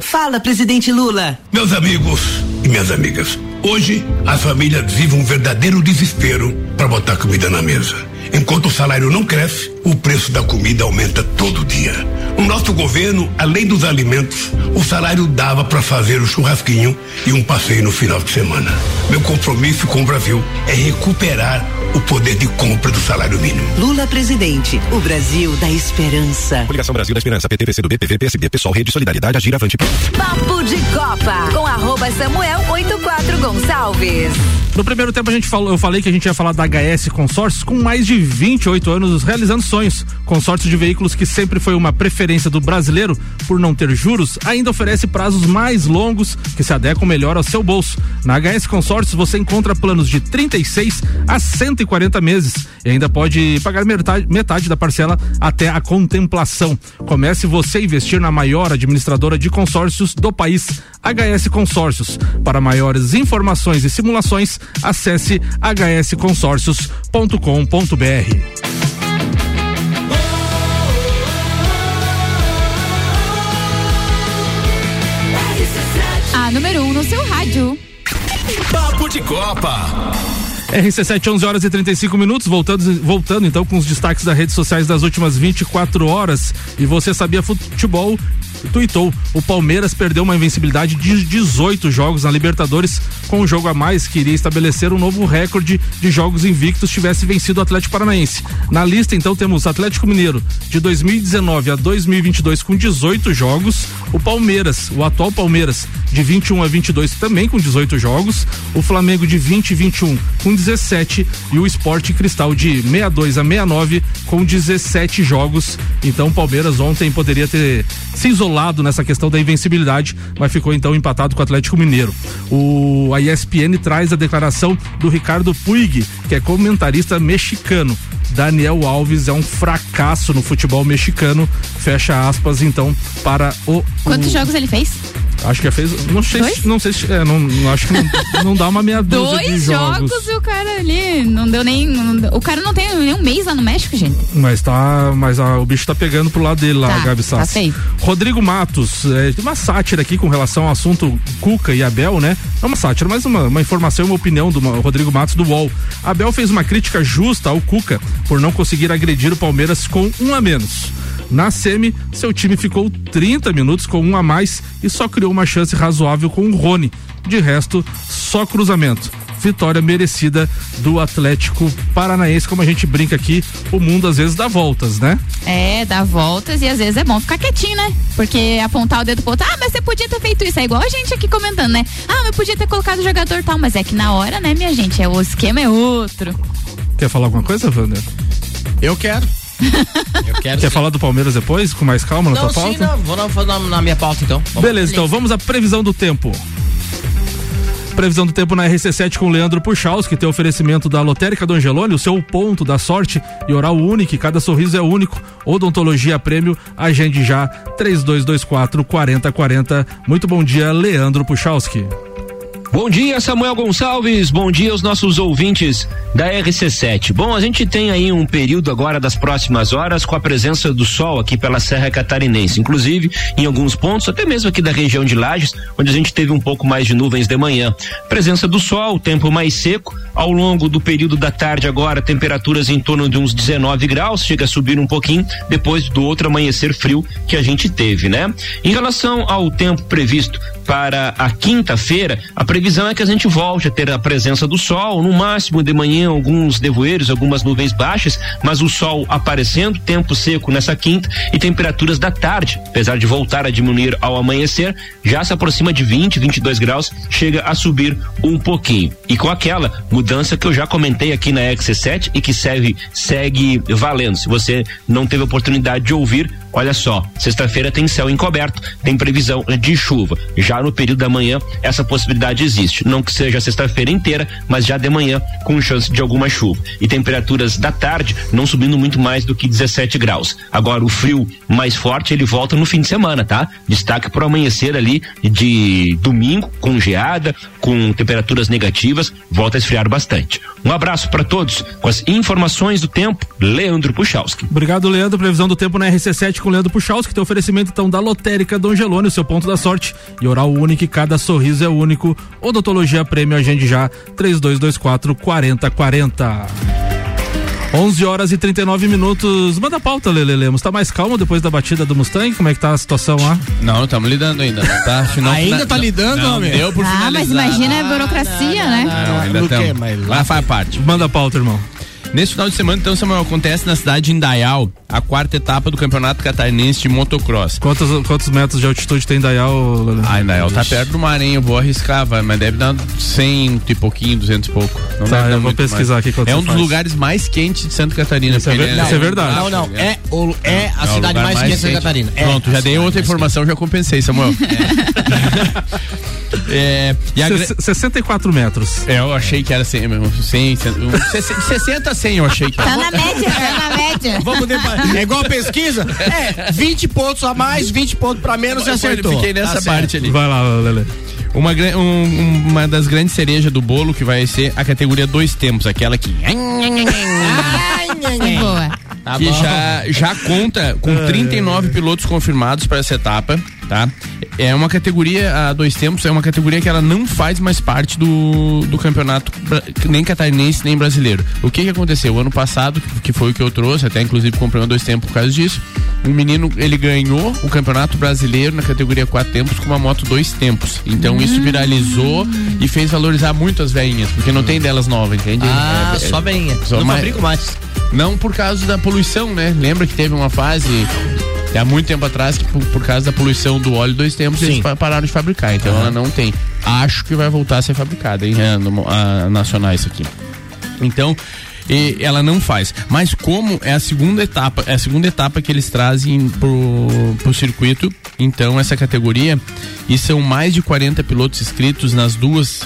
Speaker 12: Fala, presidente Lula.
Speaker 13: Meus amigos e minhas amigas, hoje as famílias vivem um verdadeiro desespero para botar comida na mesa. Enquanto o salário não cresce, o preço da comida aumenta todo dia. No nosso governo, além dos alimentos, o salário dava para fazer o churrasquinho e um passeio no final de semana. Meu compromisso com o Brasil é recuperar o poder de compra do salário mínimo.
Speaker 1: Lula presidente, o Brasil da esperança.
Speaker 11: Coligação Brasil da Esperança, PT, PCdoB, PV, PSB, Pessoal, Rede Solidariedade, Agir Avante.
Speaker 1: Papo de Copa com arroba Samuel 84 Gonçalves.
Speaker 2: No primeiro tempo a gente falou, eu falei que a gente ia falar da HS Consórcios com mais de 28 anos realizando sonhos. Consórcio de veículos que sempre foi uma preferência do brasileiro por não ter juros, ainda oferece prazos mais longos que se adequam melhor ao seu bolso. Na HS Consórcios você encontra planos de 36 a 140 meses e ainda pode pagar metade, metade da parcela até a contemplação. Comece você a investir na maior administradora de consórcios do país, HS Consórcios. Para maiores informações e simulações, acesse hsconsórcios.com.br.
Speaker 3: A número 1 um no seu rádio.
Speaker 5: Papo de Copa.
Speaker 2: RC7, 11 horas e 35 minutos, voltando, voltando então com os destaques das redes sociais das últimas 24 horas. E você sabia futebol? Tuitou. O Palmeiras perdeu uma invencibilidade de 18 jogos na Libertadores, com um jogo a mais que iria estabelecer um novo recorde de jogos invictos tivesse vencido o Atlético Paranaense. Na lista, então, temos Atlético Mineiro de 2019 a 2022 com 18 jogos, o Palmeiras, o atual Palmeiras, de 21 a 22 também com 18 jogos, o Flamengo de 20 e 21 com 17 e o Esporte Cristal de 62 a 69 com 17 jogos. Então, o Palmeiras ontem poderia ter se isolado nessa questão da invencibilidade, mas ficou então empatado com o Atlético Mineiro. O a ESPN traz a declaração do Ricardo Puig, que é comentarista mexicano. Daniel Alves é um fracasso no futebol mexicano. Fecha aspas, então, para o.
Speaker 3: Quantos
Speaker 2: o,
Speaker 3: jogos ele fez?
Speaker 2: Acho que fez. Não sei, se, não sei se. É, não, acho que não, não dá uma meia dúzia
Speaker 3: Dois
Speaker 2: de jogos.
Speaker 3: jogos e o cara ali não deu nem. não o cara não tem nem um mês lá no México, gente.
Speaker 2: Mas tá. Mas a- o bicho tá pegando pro lado dele lá,
Speaker 3: Tá,
Speaker 2: Gabi
Speaker 3: tá
Speaker 2: Sassi.
Speaker 3: feio.
Speaker 2: Rodrigo Matos, é, tem uma sátira aqui com relação ao assunto Cuca e Abel, né? Não uma sátira, mas uma, uma informação e uma opinião do Rodrigo Matos do UOL. Abel fez uma crítica justa ao Cuca por não conseguir agredir o Palmeiras com um a menos. Na semi, seu time ficou 30 minutos com um a mais e só criou uma chance razoável com o Rony. De resto, só cruzamento. Vitória merecida do Atlético Paranaense, como a gente brinca aqui, o mundo às vezes dá voltas, né?
Speaker 3: É, dá voltas e às vezes é bom ficar quietinho, né? Porque apontar o dedo pro outro, ah, mas você podia ter feito isso. É igual a gente aqui comentando, né? Ah, mas podia ter colocado o jogador tal. Mas é que na hora, né, minha gente? É, o esquema é outro.
Speaker 2: Quer falar alguma coisa, Wander?
Speaker 8: Eu quero.
Speaker 2: Quer falar do Palmeiras depois, com mais calma na
Speaker 8: Não,
Speaker 2: tua
Speaker 8: sim,
Speaker 2: pauta?
Speaker 8: não. Vou na, na minha pauta então. Vamos.
Speaker 2: Beleza, então vamos à previsão do tempo. Previsão do tempo na RC7 com Leandro Puchaus, que tem oferecimento da Lotérica do Angelone, o seu ponto da sorte e oral único, cada sorriso é único. Odontologia Prêmio, agende já 3224 4040. Muito bom dia, Leandro Puchalski.
Speaker 14: Bom dia, Samuel Gonçalves. Bom dia aos nossos ouvintes da RC7. Bom, a gente tem aí um período agora das próximas horas com a presença do sol aqui pela Serra Catarinense. Inclusive, em alguns pontos, até mesmo aqui da região de Lages, onde a gente teve um pouco mais de nuvens de manhã. Presença do sol, tempo mais seco. Ao longo do período da tarde, agora, temperaturas em torno de uns 19 graus, chega a subir um pouquinho, depois do outro amanhecer frio que a gente teve, né? Em relação ao tempo previsto para a quinta-feira, a previsão é que a gente volte a ter a presença do sol, no máximo de manhã alguns nevoeiros, algumas nuvens baixas, mas o sol aparecendo, tempo seco nessa quinta e temperaturas da tarde, apesar de voltar a diminuir ao amanhecer, já se aproxima de 20, 22 graus, chega a subir um pouquinho. E com aquela mudança que eu já comentei aqui na XC7 e que segue, segue valendo. Se você não teve oportunidade de ouvir, Olha só, sexta-feira tem céu encoberto, tem previsão de chuva. Já no período da manhã, essa possibilidade existe. Não que seja sexta-feira inteira, mas já de manhã, com chance de alguma chuva. E temperaturas da tarde não subindo muito mais do que 17 graus. Agora, o frio mais forte, ele volta no fim de semana, tá? Destaque para o amanhecer ali de domingo, com geada, com temperaturas negativas, volta a esfriar bastante. Um abraço para todos. Com as informações do tempo, Leandro Puchalski.
Speaker 2: Obrigado, Leandro. Previsão do tempo na RC7 com Leandro Puchalski, que tem oferecimento então da Lotérica do Angelone, o seu ponto da sorte. E oral único, e cada sorriso é único. Odontologia Prêmio, agende já 3224 4040. 11 horas e 39 minutos. Manda a pauta, Lele Lemos. Tá mais calmo depois da batida do Mustang? Como é que tá a situação lá?
Speaker 4: Não, estamos lidando ainda. não Tá, final,
Speaker 8: Ainda tá lidando,
Speaker 4: não,
Speaker 8: homem?
Speaker 4: Deu por
Speaker 3: Ah, mas
Speaker 4: finalizar.
Speaker 3: imagina a burocracia, né?
Speaker 4: Não, ainda
Speaker 8: quê?
Speaker 4: estamos.
Speaker 8: Mas
Speaker 4: Lá faz parte.
Speaker 2: Manda a pauta, irmão.
Speaker 4: Nesse final de semana, então, Samuel, acontece na cidade de Indaial a quarta etapa do Campeonato Catarinense de Motocross.
Speaker 2: Quantos, quantos metros de altitude tem Lele?
Speaker 4: Ah, Indaial tá perto do mar, hein? Eu vou arriscar, vai, mas deve dar 100 e pouquinho, 200 e pouco. Não
Speaker 2: Tá, eu vou pesquisar
Speaker 4: mais.
Speaker 2: aqui
Speaker 4: É um dos
Speaker 2: faz.
Speaker 4: lugares mais quentes de Santa Catarina.
Speaker 2: Isso é ver-
Speaker 4: ele
Speaker 2: isso é verdade.
Speaker 8: Não, não. É, o, é a
Speaker 4: É o
Speaker 8: cidade
Speaker 4: lugar
Speaker 8: mais quente de Santa Catarina. É
Speaker 4: Pronto,
Speaker 8: a
Speaker 4: já dei outra
Speaker 8: mais
Speaker 4: informação, já compensei, Samuel. É, e a
Speaker 2: Se- 64 metros.
Speaker 4: É, eu achei que era 100 mesmo. 100, 100, um, 60 a 100 eu achei que
Speaker 3: Tá
Speaker 4: era.
Speaker 3: na média, tá na média.
Speaker 8: Vamos depa- É igual a pesquisa? É, 20 pontos a mais, 20 pontos pra menos e
Speaker 4: Eu
Speaker 8: acertou.
Speaker 4: Fiquei nessa
Speaker 8: Tá
Speaker 4: parte
Speaker 8: certo.
Speaker 4: ali.
Speaker 2: Vai lá, Lele.
Speaker 4: Uma, um- uma das grandes cerejas do bolo que vai ser a categoria dois tempos, aquela que,
Speaker 3: Boa.
Speaker 8: Tá
Speaker 4: que
Speaker 8: bom.
Speaker 4: já, já conta com 39 pilotos confirmados para essa etapa, tá? é uma categoria há dois tempos, é uma categoria que ela não faz mais parte do, do campeonato nem catarinense nem brasileiro. O que que aconteceu? O ano passado, que- foi o que eu trouxe, até inclusive comprei um dois tempos por causa disso. Um menino, ele ganhou o campeonato brasileiro na categoria quatro tempos com uma moto dois tempos. Então isso viralizou e fez valorizar muito as veinhas, porque não tem delas novas, entende?
Speaker 8: Ah,
Speaker 4: É- é-
Speaker 8: só veinha.
Speaker 4: só
Speaker 8: Não
Speaker 4: mais-
Speaker 8: fabrico mais.
Speaker 4: não por causa da poluição, né? Lembra que teve uma fase há muito tempo atrás que por, por causa da poluição do óleo dois tempos
Speaker 8: Sim.
Speaker 4: eles pa- pararam de fabricar. Então ela não tem. Acho que vai voltar a ser fabricada, hein? É, no- a, nacional isso aqui. Então e ela não faz. Mas como é a segunda etapa, é a segunda etapa que eles trazem pro, pro circuito, então essa categoria, e são mais de 40 pilotos inscritos nas duas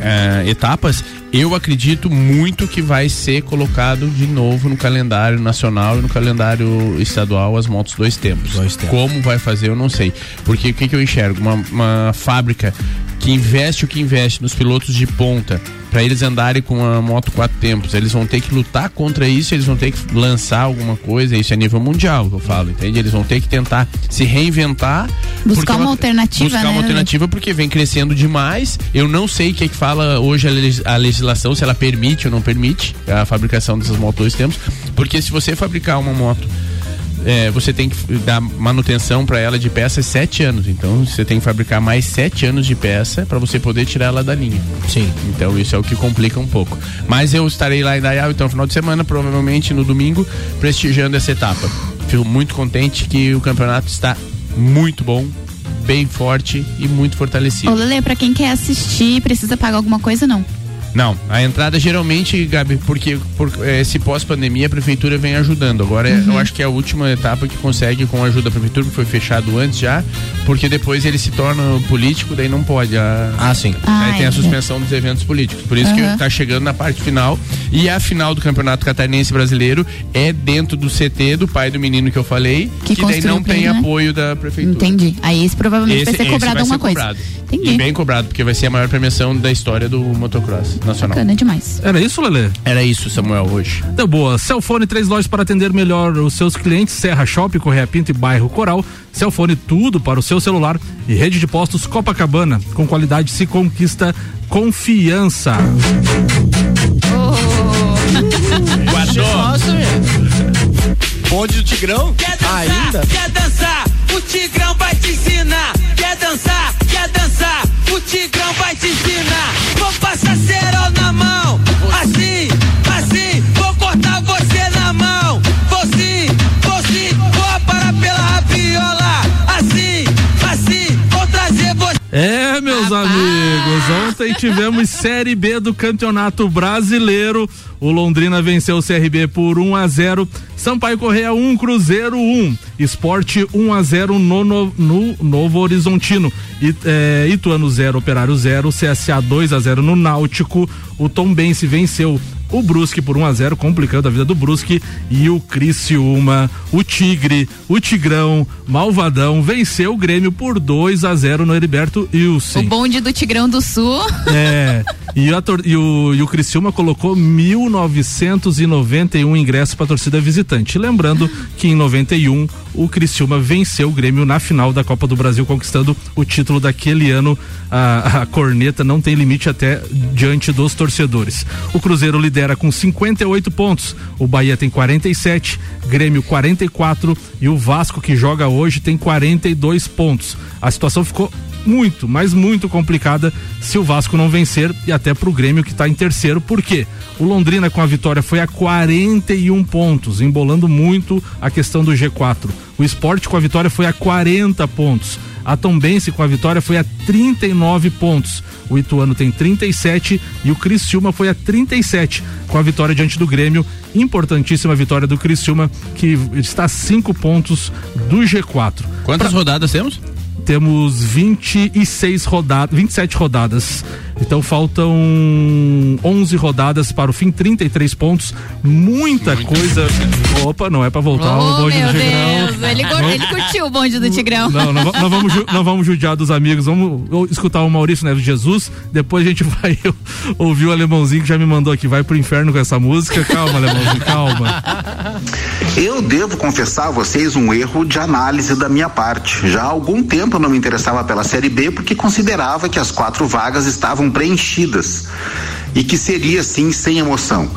Speaker 4: eh, etapas, eu acredito muito que vai ser colocado de novo no calendário nacional e no calendário estadual as motos dois tempos. Como vai fazer, eu não sei. Porque o que, que eu enxergo? Uma, uma fábrica que investe o que investe nos pilotos de ponta para eles andarem com a moto quatro tempos, eles vão ter que lutar contra isso, eles vão ter que lançar alguma coisa, isso é nível mundial que eu falo, entende? Eles vão ter que tentar se reinventar.
Speaker 3: Buscar
Speaker 4: é
Speaker 3: uma alternativa,
Speaker 4: Buscar
Speaker 3: né?
Speaker 4: uma alternativa porque vem crescendo demais. Eu não sei o que, que fala hoje a, legis- a legislação, se ela permite ou não permite a fabricação dessas motos dois tempos. Porque se você fabricar uma moto, é, você tem que dar manutenção para ela de peças sete anos. Então você tem que fabricar mais sete anos de peça para você poder tirar ela da linha.
Speaker 8: Sim.
Speaker 4: Então isso é o que complica um pouco. Mas eu estarei lá em Dayal, então, no final de semana, provavelmente no domingo, prestigiando essa etapa. Fico muito contente que o campeonato está muito bom, bem forte e muito fortalecido.
Speaker 3: Ô, Lele, pra quem quer assistir, precisa pagar alguma coisa, não?
Speaker 4: Não, a entrada geralmente, Gabi, porque por esse pós-pandemia a prefeitura vem ajudando. Agora é-
Speaker 3: Uhum.
Speaker 4: eu acho que é a última etapa que consegue com a ajuda da prefeitura, que foi fechado antes já, porque depois ele se torna político, daí não pode. A,
Speaker 8: ah, sim.
Speaker 3: Ah,
Speaker 4: aí tem
Speaker 3: é.
Speaker 4: a suspensão dos eventos políticos. Por isso que
Speaker 3: Aham.
Speaker 4: tá chegando na parte final. E a final do Campeonato Catarinense Brasileiro é dentro do CT do pai do menino que eu falei,
Speaker 3: Que
Speaker 4: que, daí não tem
Speaker 3: né?
Speaker 4: apoio da prefeitura.
Speaker 3: Entendi. Aí esse provavelmente vai
Speaker 4: Esse-
Speaker 3: ser
Speaker 4: esse
Speaker 3: cobrado
Speaker 4: vai
Speaker 3: alguma
Speaker 4: ser
Speaker 3: coisa.
Speaker 4: cobrado.
Speaker 3: Entendi.
Speaker 4: E bem cobrado, porque vai ser a maior premiação da história do motocross nacional.
Speaker 3: Bacana demais.
Speaker 2: Era isso, Lelê?
Speaker 4: Era isso, Samuel, hoje.
Speaker 2: Então, boa. Celfone, três lojas para atender melhor os seus clientes. Serra Shopping, Correia Pinto e Bairro Coral. Celfone, tudo para o seu celular. E rede de postos Copacabana. Com qualidade se conquista confiança.
Speaker 8: Nossa, Bonde do Tigrão?
Speaker 15: Quer dançar?
Speaker 8: Ainda?
Speaker 15: Quer dançar? O Tigrão vai te ensinar. Quer dançar? Quer dançar? O Tigrão vai te ensinar. Vou passar cerol na mão.
Speaker 2: Meus amigos, ontem tivemos Série B do Campeonato Brasileiro. O Londrina venceu o CRB por 1 a 0. Sampaio Correia 1, Cruzeiro 1. Esporte 1 a 0 no, no, no Novo Horizontino. It, é, Ituano 0, Operário 0. CSA 2 a 0 no Náutico. O Tombense venceu o Brusque por 1 a 0 complicando a vida do Brusque e o Criciúma, o Tigre, o Tigrão, Malvadão venceu o Grêmio por 2 a 0 no Heriberto
Speaker 3: O
Speaker 2: Wilson.
Speaker 3: bonde do Tigrão do Sul.
Speaker 2: É, e, a e o, e o Criciúma colocou 1.991 ingressos para a torcida visitante. Lembrando que em 91 o Criciúma venceu o Grêmio na final da Copa do Brasil, conquistando o título daquele ano. A, a corneta não tem limite até diante dos torcedores. O Cruzeiro lidera com 58 pontos, o Bahia tem 47, Grêmio 44 e o Vasco que joga hoje tem 42 pontos. A situação ficou muito, mas muito complicada se o Vasco não vencer e até pro Grêmio que está em terceiro, porque o Londrina com a vitória foi a 41 pontos, embolando muito a questão do G4. O Esporte com a vitória foi a 40 pontos. A Tombense com a vitória foi a 39 pontos. O Ituano tem 37 e o Criciúma foi a 37 com a vitória diante do Grêmio. Importantíssima vitória do Criciúma que está a 5 pontos do G4.
Speaker 4: Quantas rodadas temos?
Speaker 2: Temos 26 rodadas, 27 rodadas Então faltam 11 rodadas para o fim, 33 pontos, muita coisa. Opa, não é para voltar
Speaker 3: Oh,
Speaker 2: o bonde
Speaker 3: meu
Speaker 2: do Tigrão.
Speaker 3: Deus, ele, go- ele curtiu o bonde do Tigrão.
Speaker 2: Não, não, não vamos, não vamos judiar dos amigos. Vamos ou- escutar o Maurício Neves Jesus. Depois a gente vai ouvir o alemãozinho que já me mandou aqui. Vai pro inferno com essa música. Calma, alemãozinho, calma.
Speaker 6: Eu devo confessar a vocês um erro de análise da minha parte. Já há algum tempo eu não me interessava pela Série B porque considerava que as quatro vagas estavam preenchidas e que seria sim sem emoção.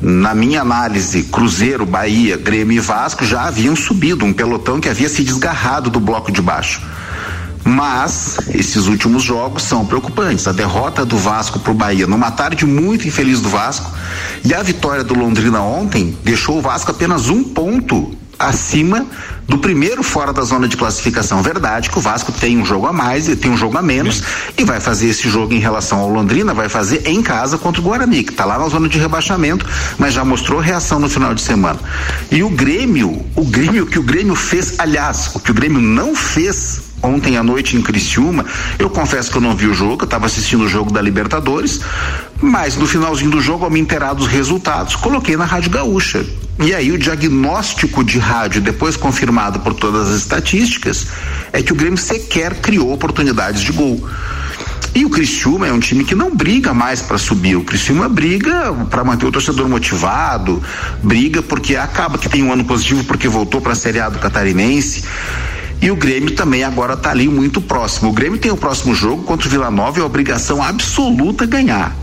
Speaker 6: Na minha análise, Cruzeiro, Bahia, Grêmio e Vasco já haviam subido, um pelotão que havia se desgarrado do bloco de baixo. Mas esses últimos jogos são preocupantes. A derrota do Vasco para o Bahia numa tarde muito infeliz do Vasco e a vitória do Londrina ontem deixou o Vasco apenas um ponto acima do primeiro fora da zona de classificação. Verdade que o Vasco tem um jogo a mais e tem um jogo a menos e vai fazer esse jogo em relação ao Londrina, vai fazer em casa contra o Guarani, que está lá na zona de rebaixamento, mas já mostrou reação no final de semana. E o Grêmio, o Grêmio que o Grêmio fez, aliás, o que o Grêmio não fez ontem à noite em Criciúma. Eu confesso que eu não vi o jogo, eu estava assistindo o jogo da Libertadores, mas no finalzinho do jogo, ao me inteirar dos resultados, coloquei na Rádio Gaúcha. E aí o diagnóstico de rádio, depois confirmado por todas as estatísticas, é que o Grêmio sequer criou oportunidades de gol. E o Criciúma é um time que não briga mais para subir. O Criciúma briga para manter o torcedor motivado, briga porque acaba que tem um ano positivo porque voltou para a Série A do Catarinense. E o Grêmio também agora está ali muito próximo. O Grêmio tem o próximo jogo contra o Vila Nova e a obrigação absoluta ganhar.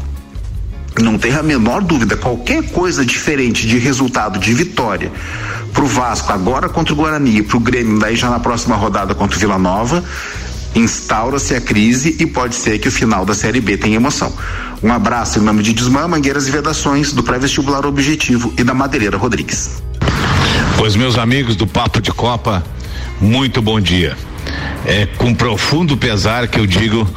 Speaker 6: Não tenha a menor dúvida, qualquer coisa diferente de resultado de vitória pro Vasco agora contra o Guarani e pro Grêmio daí já na próxima rodada contra o Vila Nova, instaura-se a crise e pode ser que o final da Série B tenha emoção. Um abraço em nome de Desmã, Mangueiras e Vedações, do pré-vestibular Objetivo e da Madeireira Rodrigues.
Speaker 16: Pois, meus amigos do Papo de Copa, muito bom dia. É com profundo pesar que eu digo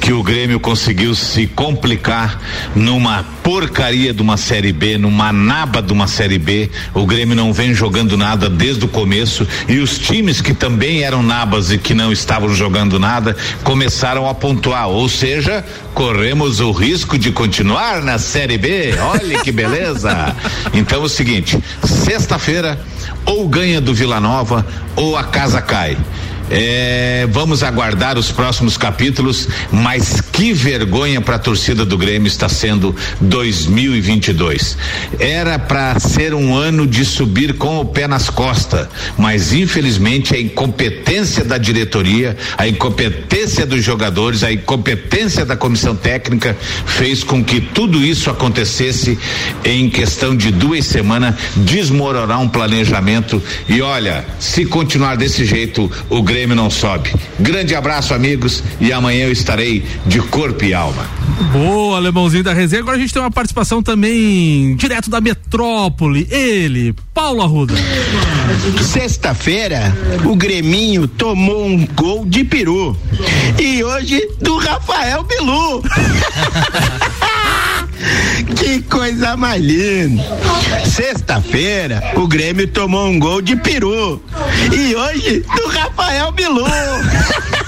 Speaker 16: que o Grêmio conseguiu se complicar numa porcaria de uma Série B, numa naba de uma Série B. O Grêmio não vem jogando nada desde o começo e os times que também eram nabas e que não estavam jogando nada começaram a pontuar. Ou seja, corremos o risco de continuar na Série B. Olha que beleza! Então é o seguinte: sexta-feira, ou ganha do Vila Nova ou a casa cai. É, vamos aguardar os próximos capítulos, mas que vergonha para a torcida do Grêmio está sendo 2022. Era para ser um ano de subir com o pé nas costas, mas infelizmente a incompetência da diretoria, a incompetência dos jogadores, a incompetência da comissão técnica fez com que tudo isso acontecesse em questão de duas semanas, desmoronar um planejamento e olha, se continuar desse jeito, o Grêmio não sobe. Grande abraço, amigos, e amanhã eu estarei de corpo e alma.
Speaker 2: Boa, alemãozinho da resenha. Agora a gente tem uma participação também direto da metrópole. Ele, Paulo Arruda.
Speaker 17: Sexta-feira, o Greminho tomou um gol de peru. E hoje do Rafael Bilu. que coisa mais linda. Sexta-feira, o Grêmio tomou um gol de peru. E hoje do Rafael Bilu.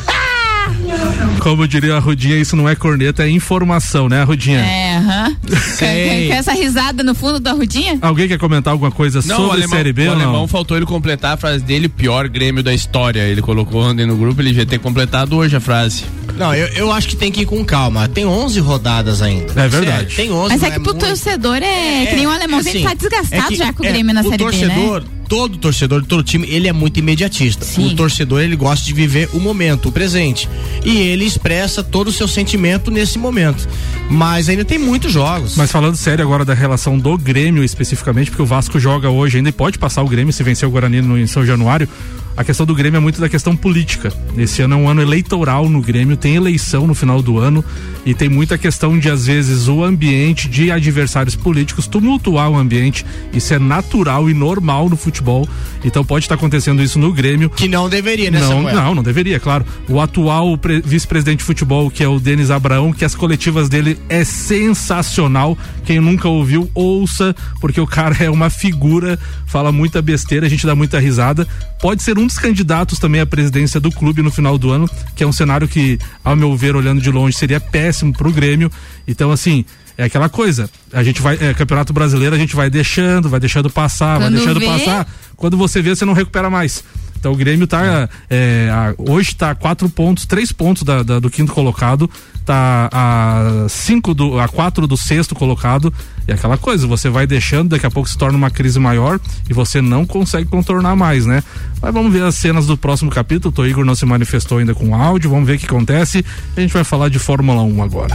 Speaker 2: Como diria a Rudinha, isso não é corneta, é informação, né, Rudinha?
Speaker 3: É, aham. Quer essa risada no fundo da rudinha?
Speaker 2: Alguém quer comentar alguma coisa
Speaker 4: Não, o
Speaker 2: sobre
Speaker 4: alemão,
Speaker 2: Série B
Speaker 4: o
Speaker 2: ou não?
Speaker 4: alemão faltou ele completar a frase dele, pior Grêmio da história. Ele colocou ontem no grupo, ele devia ter completado hoje a frase.
Speaker 8: Não, eu, eu acho que tem que ir com calma. Tem 11 rodadas ainda.
Speaker 2: É verdade.
Speaker 8: Tem 11,
Speaker 3: Mas é que pro torcedor é, que nem o alemãozinho
Speaker 8: assim,
Speaker 3: tá desgastado
Speaker 8: é que-
Speaker 3: já com o
Speaker 8: é,
Speaker 3: Grêmio na
Speaker 8: o
Speaker 3: Série B,
Speaker 8: torcedor,
Speaker 3: né?
Speaker 8: Todo torcedor, todo time, ele é muito imediatista. O torcedor, ele gosta de viver o momento, o presente. E ele expressa todo o seu sentimento nesse momento. Mas ainda tem muitos jogos.
Speaker 2: Mas falando sério agora da relação do Grêmio especificamente, porque o Vasco joga hoje ainda e pode passar o Grêmio se vencer o Guarani no, em São Januário. A questão do Grêmio é muito da questão política. Esse ano é um ano eleitoral no Grêmio, tem eleição no final do ano e tem muita questão de, às vezes, o ambiente de adversários políticos tumultuar o ambiente. Isso é natural e normal no futebol. Então pode estar acontecendo isso no Grêmio.
Speaker 8: Que não deveria, né,
Speaker 2: não? Não, não deveria, claro. O atual pre- vice-presidente de futebol, que é o Denis Abraão, que as coletivas dele é sensacional. Quem nunca ouviu, ouça, porque o cara é uma figura, fala muita besteira, a gente dá muita risada. Pode ser um dos candidatos também à presidência do clube no final do ano, que é um cenário que, ao meu ver, olhando de longe, seria péssimo pro Grêmio. Então, assim, é aquela coisa. A gente vai, é, Campeonato Brasileiro, a gente vai deixando, vai deixando passar,
Speaker 3: Quando
Speaker 2: vai deixando
Speaker 3: vê-
Speaker 2: passar. Quando você vê, você não recupera mais. Então o Grêmio tá. é, hoje tá a quatro pontos, três pontos da- da- do quinto colocado, tá a cinco do. a quatro do sexto colocado. É aquela coisa, você vai deixando, daqui a pouco se torna uma crise maior e você não consegue contornar mais, né? Mas vamos ver as cenas do próximo capítulo. O Igor não se manifestou ainda com áudio, vamos ver o que acontece. A gente vai falar de Fórmula 1 agora.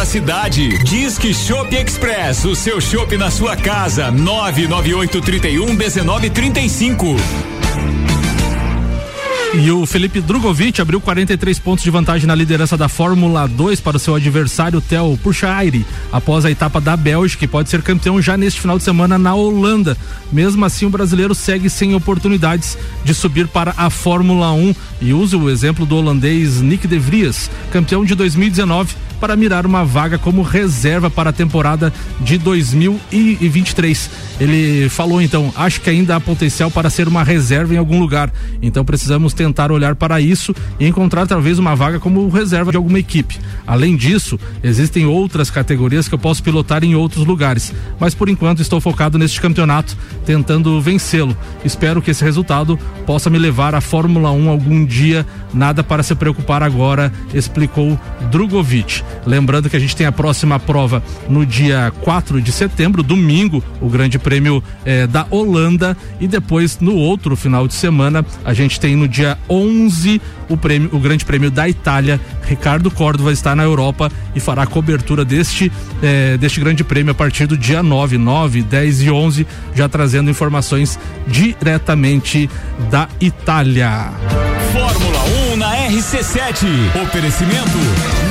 Speaker 5: cidade. Disque Shop Express, o seu shopping na sua casa. 99831 1935.
Speaker 2: E o Felipe Drogovic abriu 43 pontos de vantagem na liderança da Fórmula 2 para o seu adversário Theo Puchaire, após a etapa da Bélgica, que pode ser campeão já neste final de semana na Holanda. Mesmo assim, o brasileiro segue sem oportunidades de subir para a Fórmula 1 e usa o exemplo do holandês Nick De Vries, campeão de 2019, para mirar uma vaga como reserva para a temporada de 2023. Ele falou então: acho que ainda há potencial para ser uma reserva em algum lugar. Então precisamos tentar olhar para isso e encontrar talvez uma vaga como reserva de alguma equipe. Além disso, existem outras categorias que eu posso pilotar em outros lugares, mas por enquanto estou focado neste campeonato, tentando vencê-lo. Espero que esse resultado possa me levar à Fórmula 1 algum dia. Nada para se preocupar agora, explicou Drogovic. Lembrando que a gente tem a próxima prova no dia 4 de setembro, domingo, o Grande Prêmio eh, da Holanda. E depois, no outro final de semana, a gente tem no dia 11 o, prêmio, o Grande Prêmio da Itália. Ricardo Córdova está na Europa e fará a cobertura deste, eh, deste Grande Prêmio a partir do dia 9, 9, 10 e 11, já trazendo informações diretamente da Itália.
Speaker 5: Fórmula 1 na RC7. Oferecimento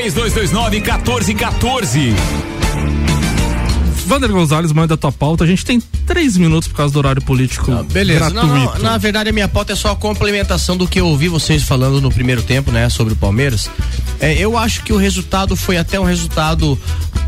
Speaker 5: 3229 1414.
Speaker 2: Vander Gonzalez, manda a tua pauta. A gente tem três minutos por causa do horário político.
Speaker 8: Beleza, não,
Speaker 2: gratuito.
Speaker 8: não, na verdade a minha pauta é só a complementação do que eu ouvi vocês falando no primeiro tempo, né, sobre o Palmeiras. É, eu acho que o resultado foi até um resultado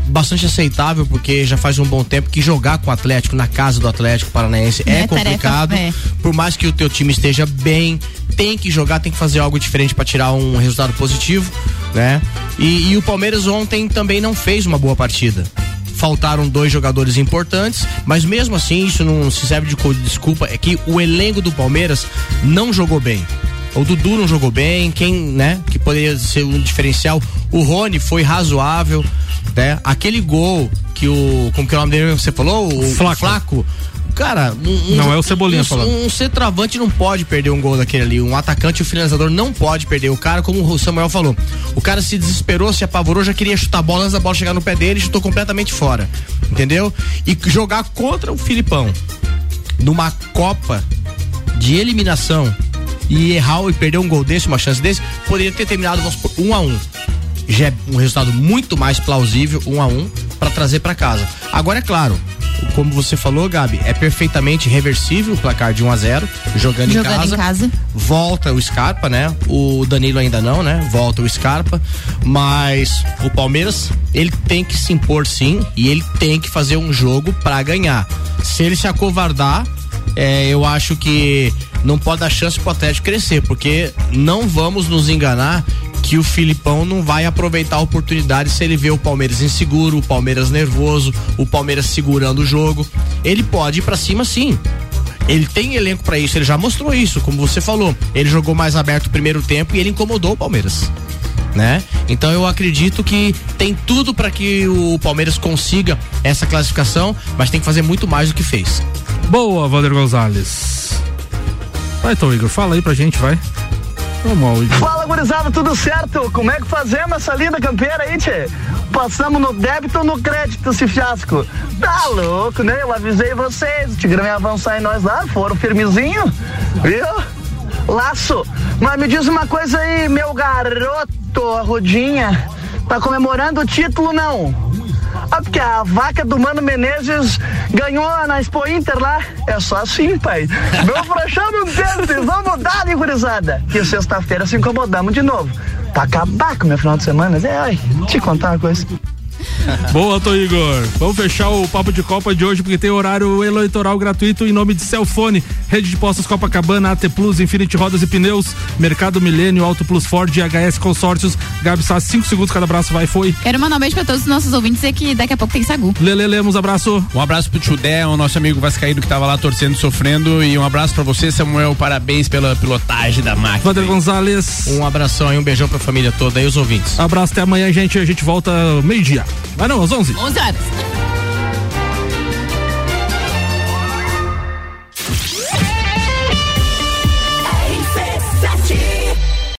Speaker 8: bastante aceitável, porque já faz um bom tempo que jogar com o Atlético na casa do Atlético Paranaense é,
Speaker 3: É tarefa,
Speaker 8: complicado.
Speaker 3: é.
Speaker 8: Por mais que o teu time esteja bem, tem que jogar, tem que fazer algo diferente para tirar um resultado positivo, né? E, e o Palmeiras ontem também não fez uma boa partida faltaram dois jogadores importantes, mas mesmo assim isso não se serve de desculpa, é que o elenco do Palmeiras não jogou bem. O Dudu não jogou bem, quem, né, que poderia ser um diferencial, o Rony foi razoável, né? Aquele gol que o, como que é o nome dele, você falou? O
Speaker 2: Flaco.
Speaker 8: Flaco. Cara, um, um-
Speaker 2: Não é o Cebolinha
Speaker 8: um,
Speaker 2: falando.
Speaker 8: Um centroavante não pode perder um gol daquele ali. Um atacante e o finalizador não pode perder. O cara, como o Samuel falou, o cara se desesperou, se apavorou, já queria chutar a bola, antes da bola chegar no pé dele, chutou completamente fora. Entendeu? E jogar contra o Filipão numa Copa de eliminação e errar e perder um gol desse, uma chance desse, poderia ter terminado vamos supor, um a um. Já é um resultado muito mais plausível, um a um, para trazer para casa. Agora é claro, como você falou, Gabi, é perfeitamente reversível o placar de 1 a 0 jogando, em,
Speaker 3: Jogando
Speaker 8: casa.
Speaker 3: em casa.
Speaker 8: Volta o Scarpa, né? O Danilo ainda não, né? Volta o Scarpa, mas o Palmeiras, ele tem que se impor sim e ele tem que fazer um jogo para ganhar. Se ele se acovardar, é, eu acho que não pode dar chance pro Atlético crescer, porque não vamos nos enganar que o Filipão não vai aproveitar a oportunidade se ele vê o Palmeiras inseguro, o Palmeiras nervoso, o Palmeiras segurando o jogo. Ele pode ir pra cima sim. Ele tem elenco para isso, ele já mostrou isso, como você falou. Ele jogou mais aberto o primeiro tempo e ele incomodou o Palmeiras. Né? Então eu acredito que tem tudo para que o Palmeiras consiga essa classificação, mas tem que fazer muito mais do que fez.
Speaker 2: Boa, Vander Gonzalez. Vai, então, Igor, fala aí pra gente, vai.
Speaker 18: Fala, gurizada, tudo certo? Como é que fazemos essa linda campeira aí, tchê? Passamos no débito ou no crédito esse fiasco? Tá louco, né? Eu avisei vocês, o Tigrão ia avançar em nós lá, foram firmezinho, viu? Laço. Mas me diz uma coisa aí, meu garoto, a Rodinha, tá comemorando o título não? Ah, porque a vaca do Mano Menezes ganhou na Expo Inter lá. É só assim, pai. Meu frouxão não perde. Vamos dar, hein, gurizada? Que sexta-feira se incomodamos de novo. Pra acabar com o meu final de semana. É, ai, te contar uma coisa.
Speaker 2: Boa, Tô Igor. Vamos fechar o papo de Copa de hoje porque tem horário eleitoral gratuito em nome de Celfone, Rede de Postos Copacabana, AT Plus, Infinity Rodas e Pneus, Mercado Milênio, Auto Plus Ford e HS Consórcios. Gabi Sá, 5 segundos cada braço, vai, foi.
Speaker 3: Quero mandar um beijo pra todos os nossos ouvintes e que daqui a pouco tem Sagu.
Speaker 2: Lele Lemos, abraço.
Speaker 4: Um abraço pro Tchudé, o nosso amigo Vascaíno que tava lá torcendo, sofrendo. E um abraço pra você, Samuel. Parabéns pela pilotagem da máquina.
Speaker 2: Vander Gonzalez.
Speaker 8: Um abração e um beijão pra família toda e os ouvintes.
Speaker 2: Abraço, até amanhã, gente. A gente volta meio-dia. Mas não, às 11.
Speaker 3: 11 horas.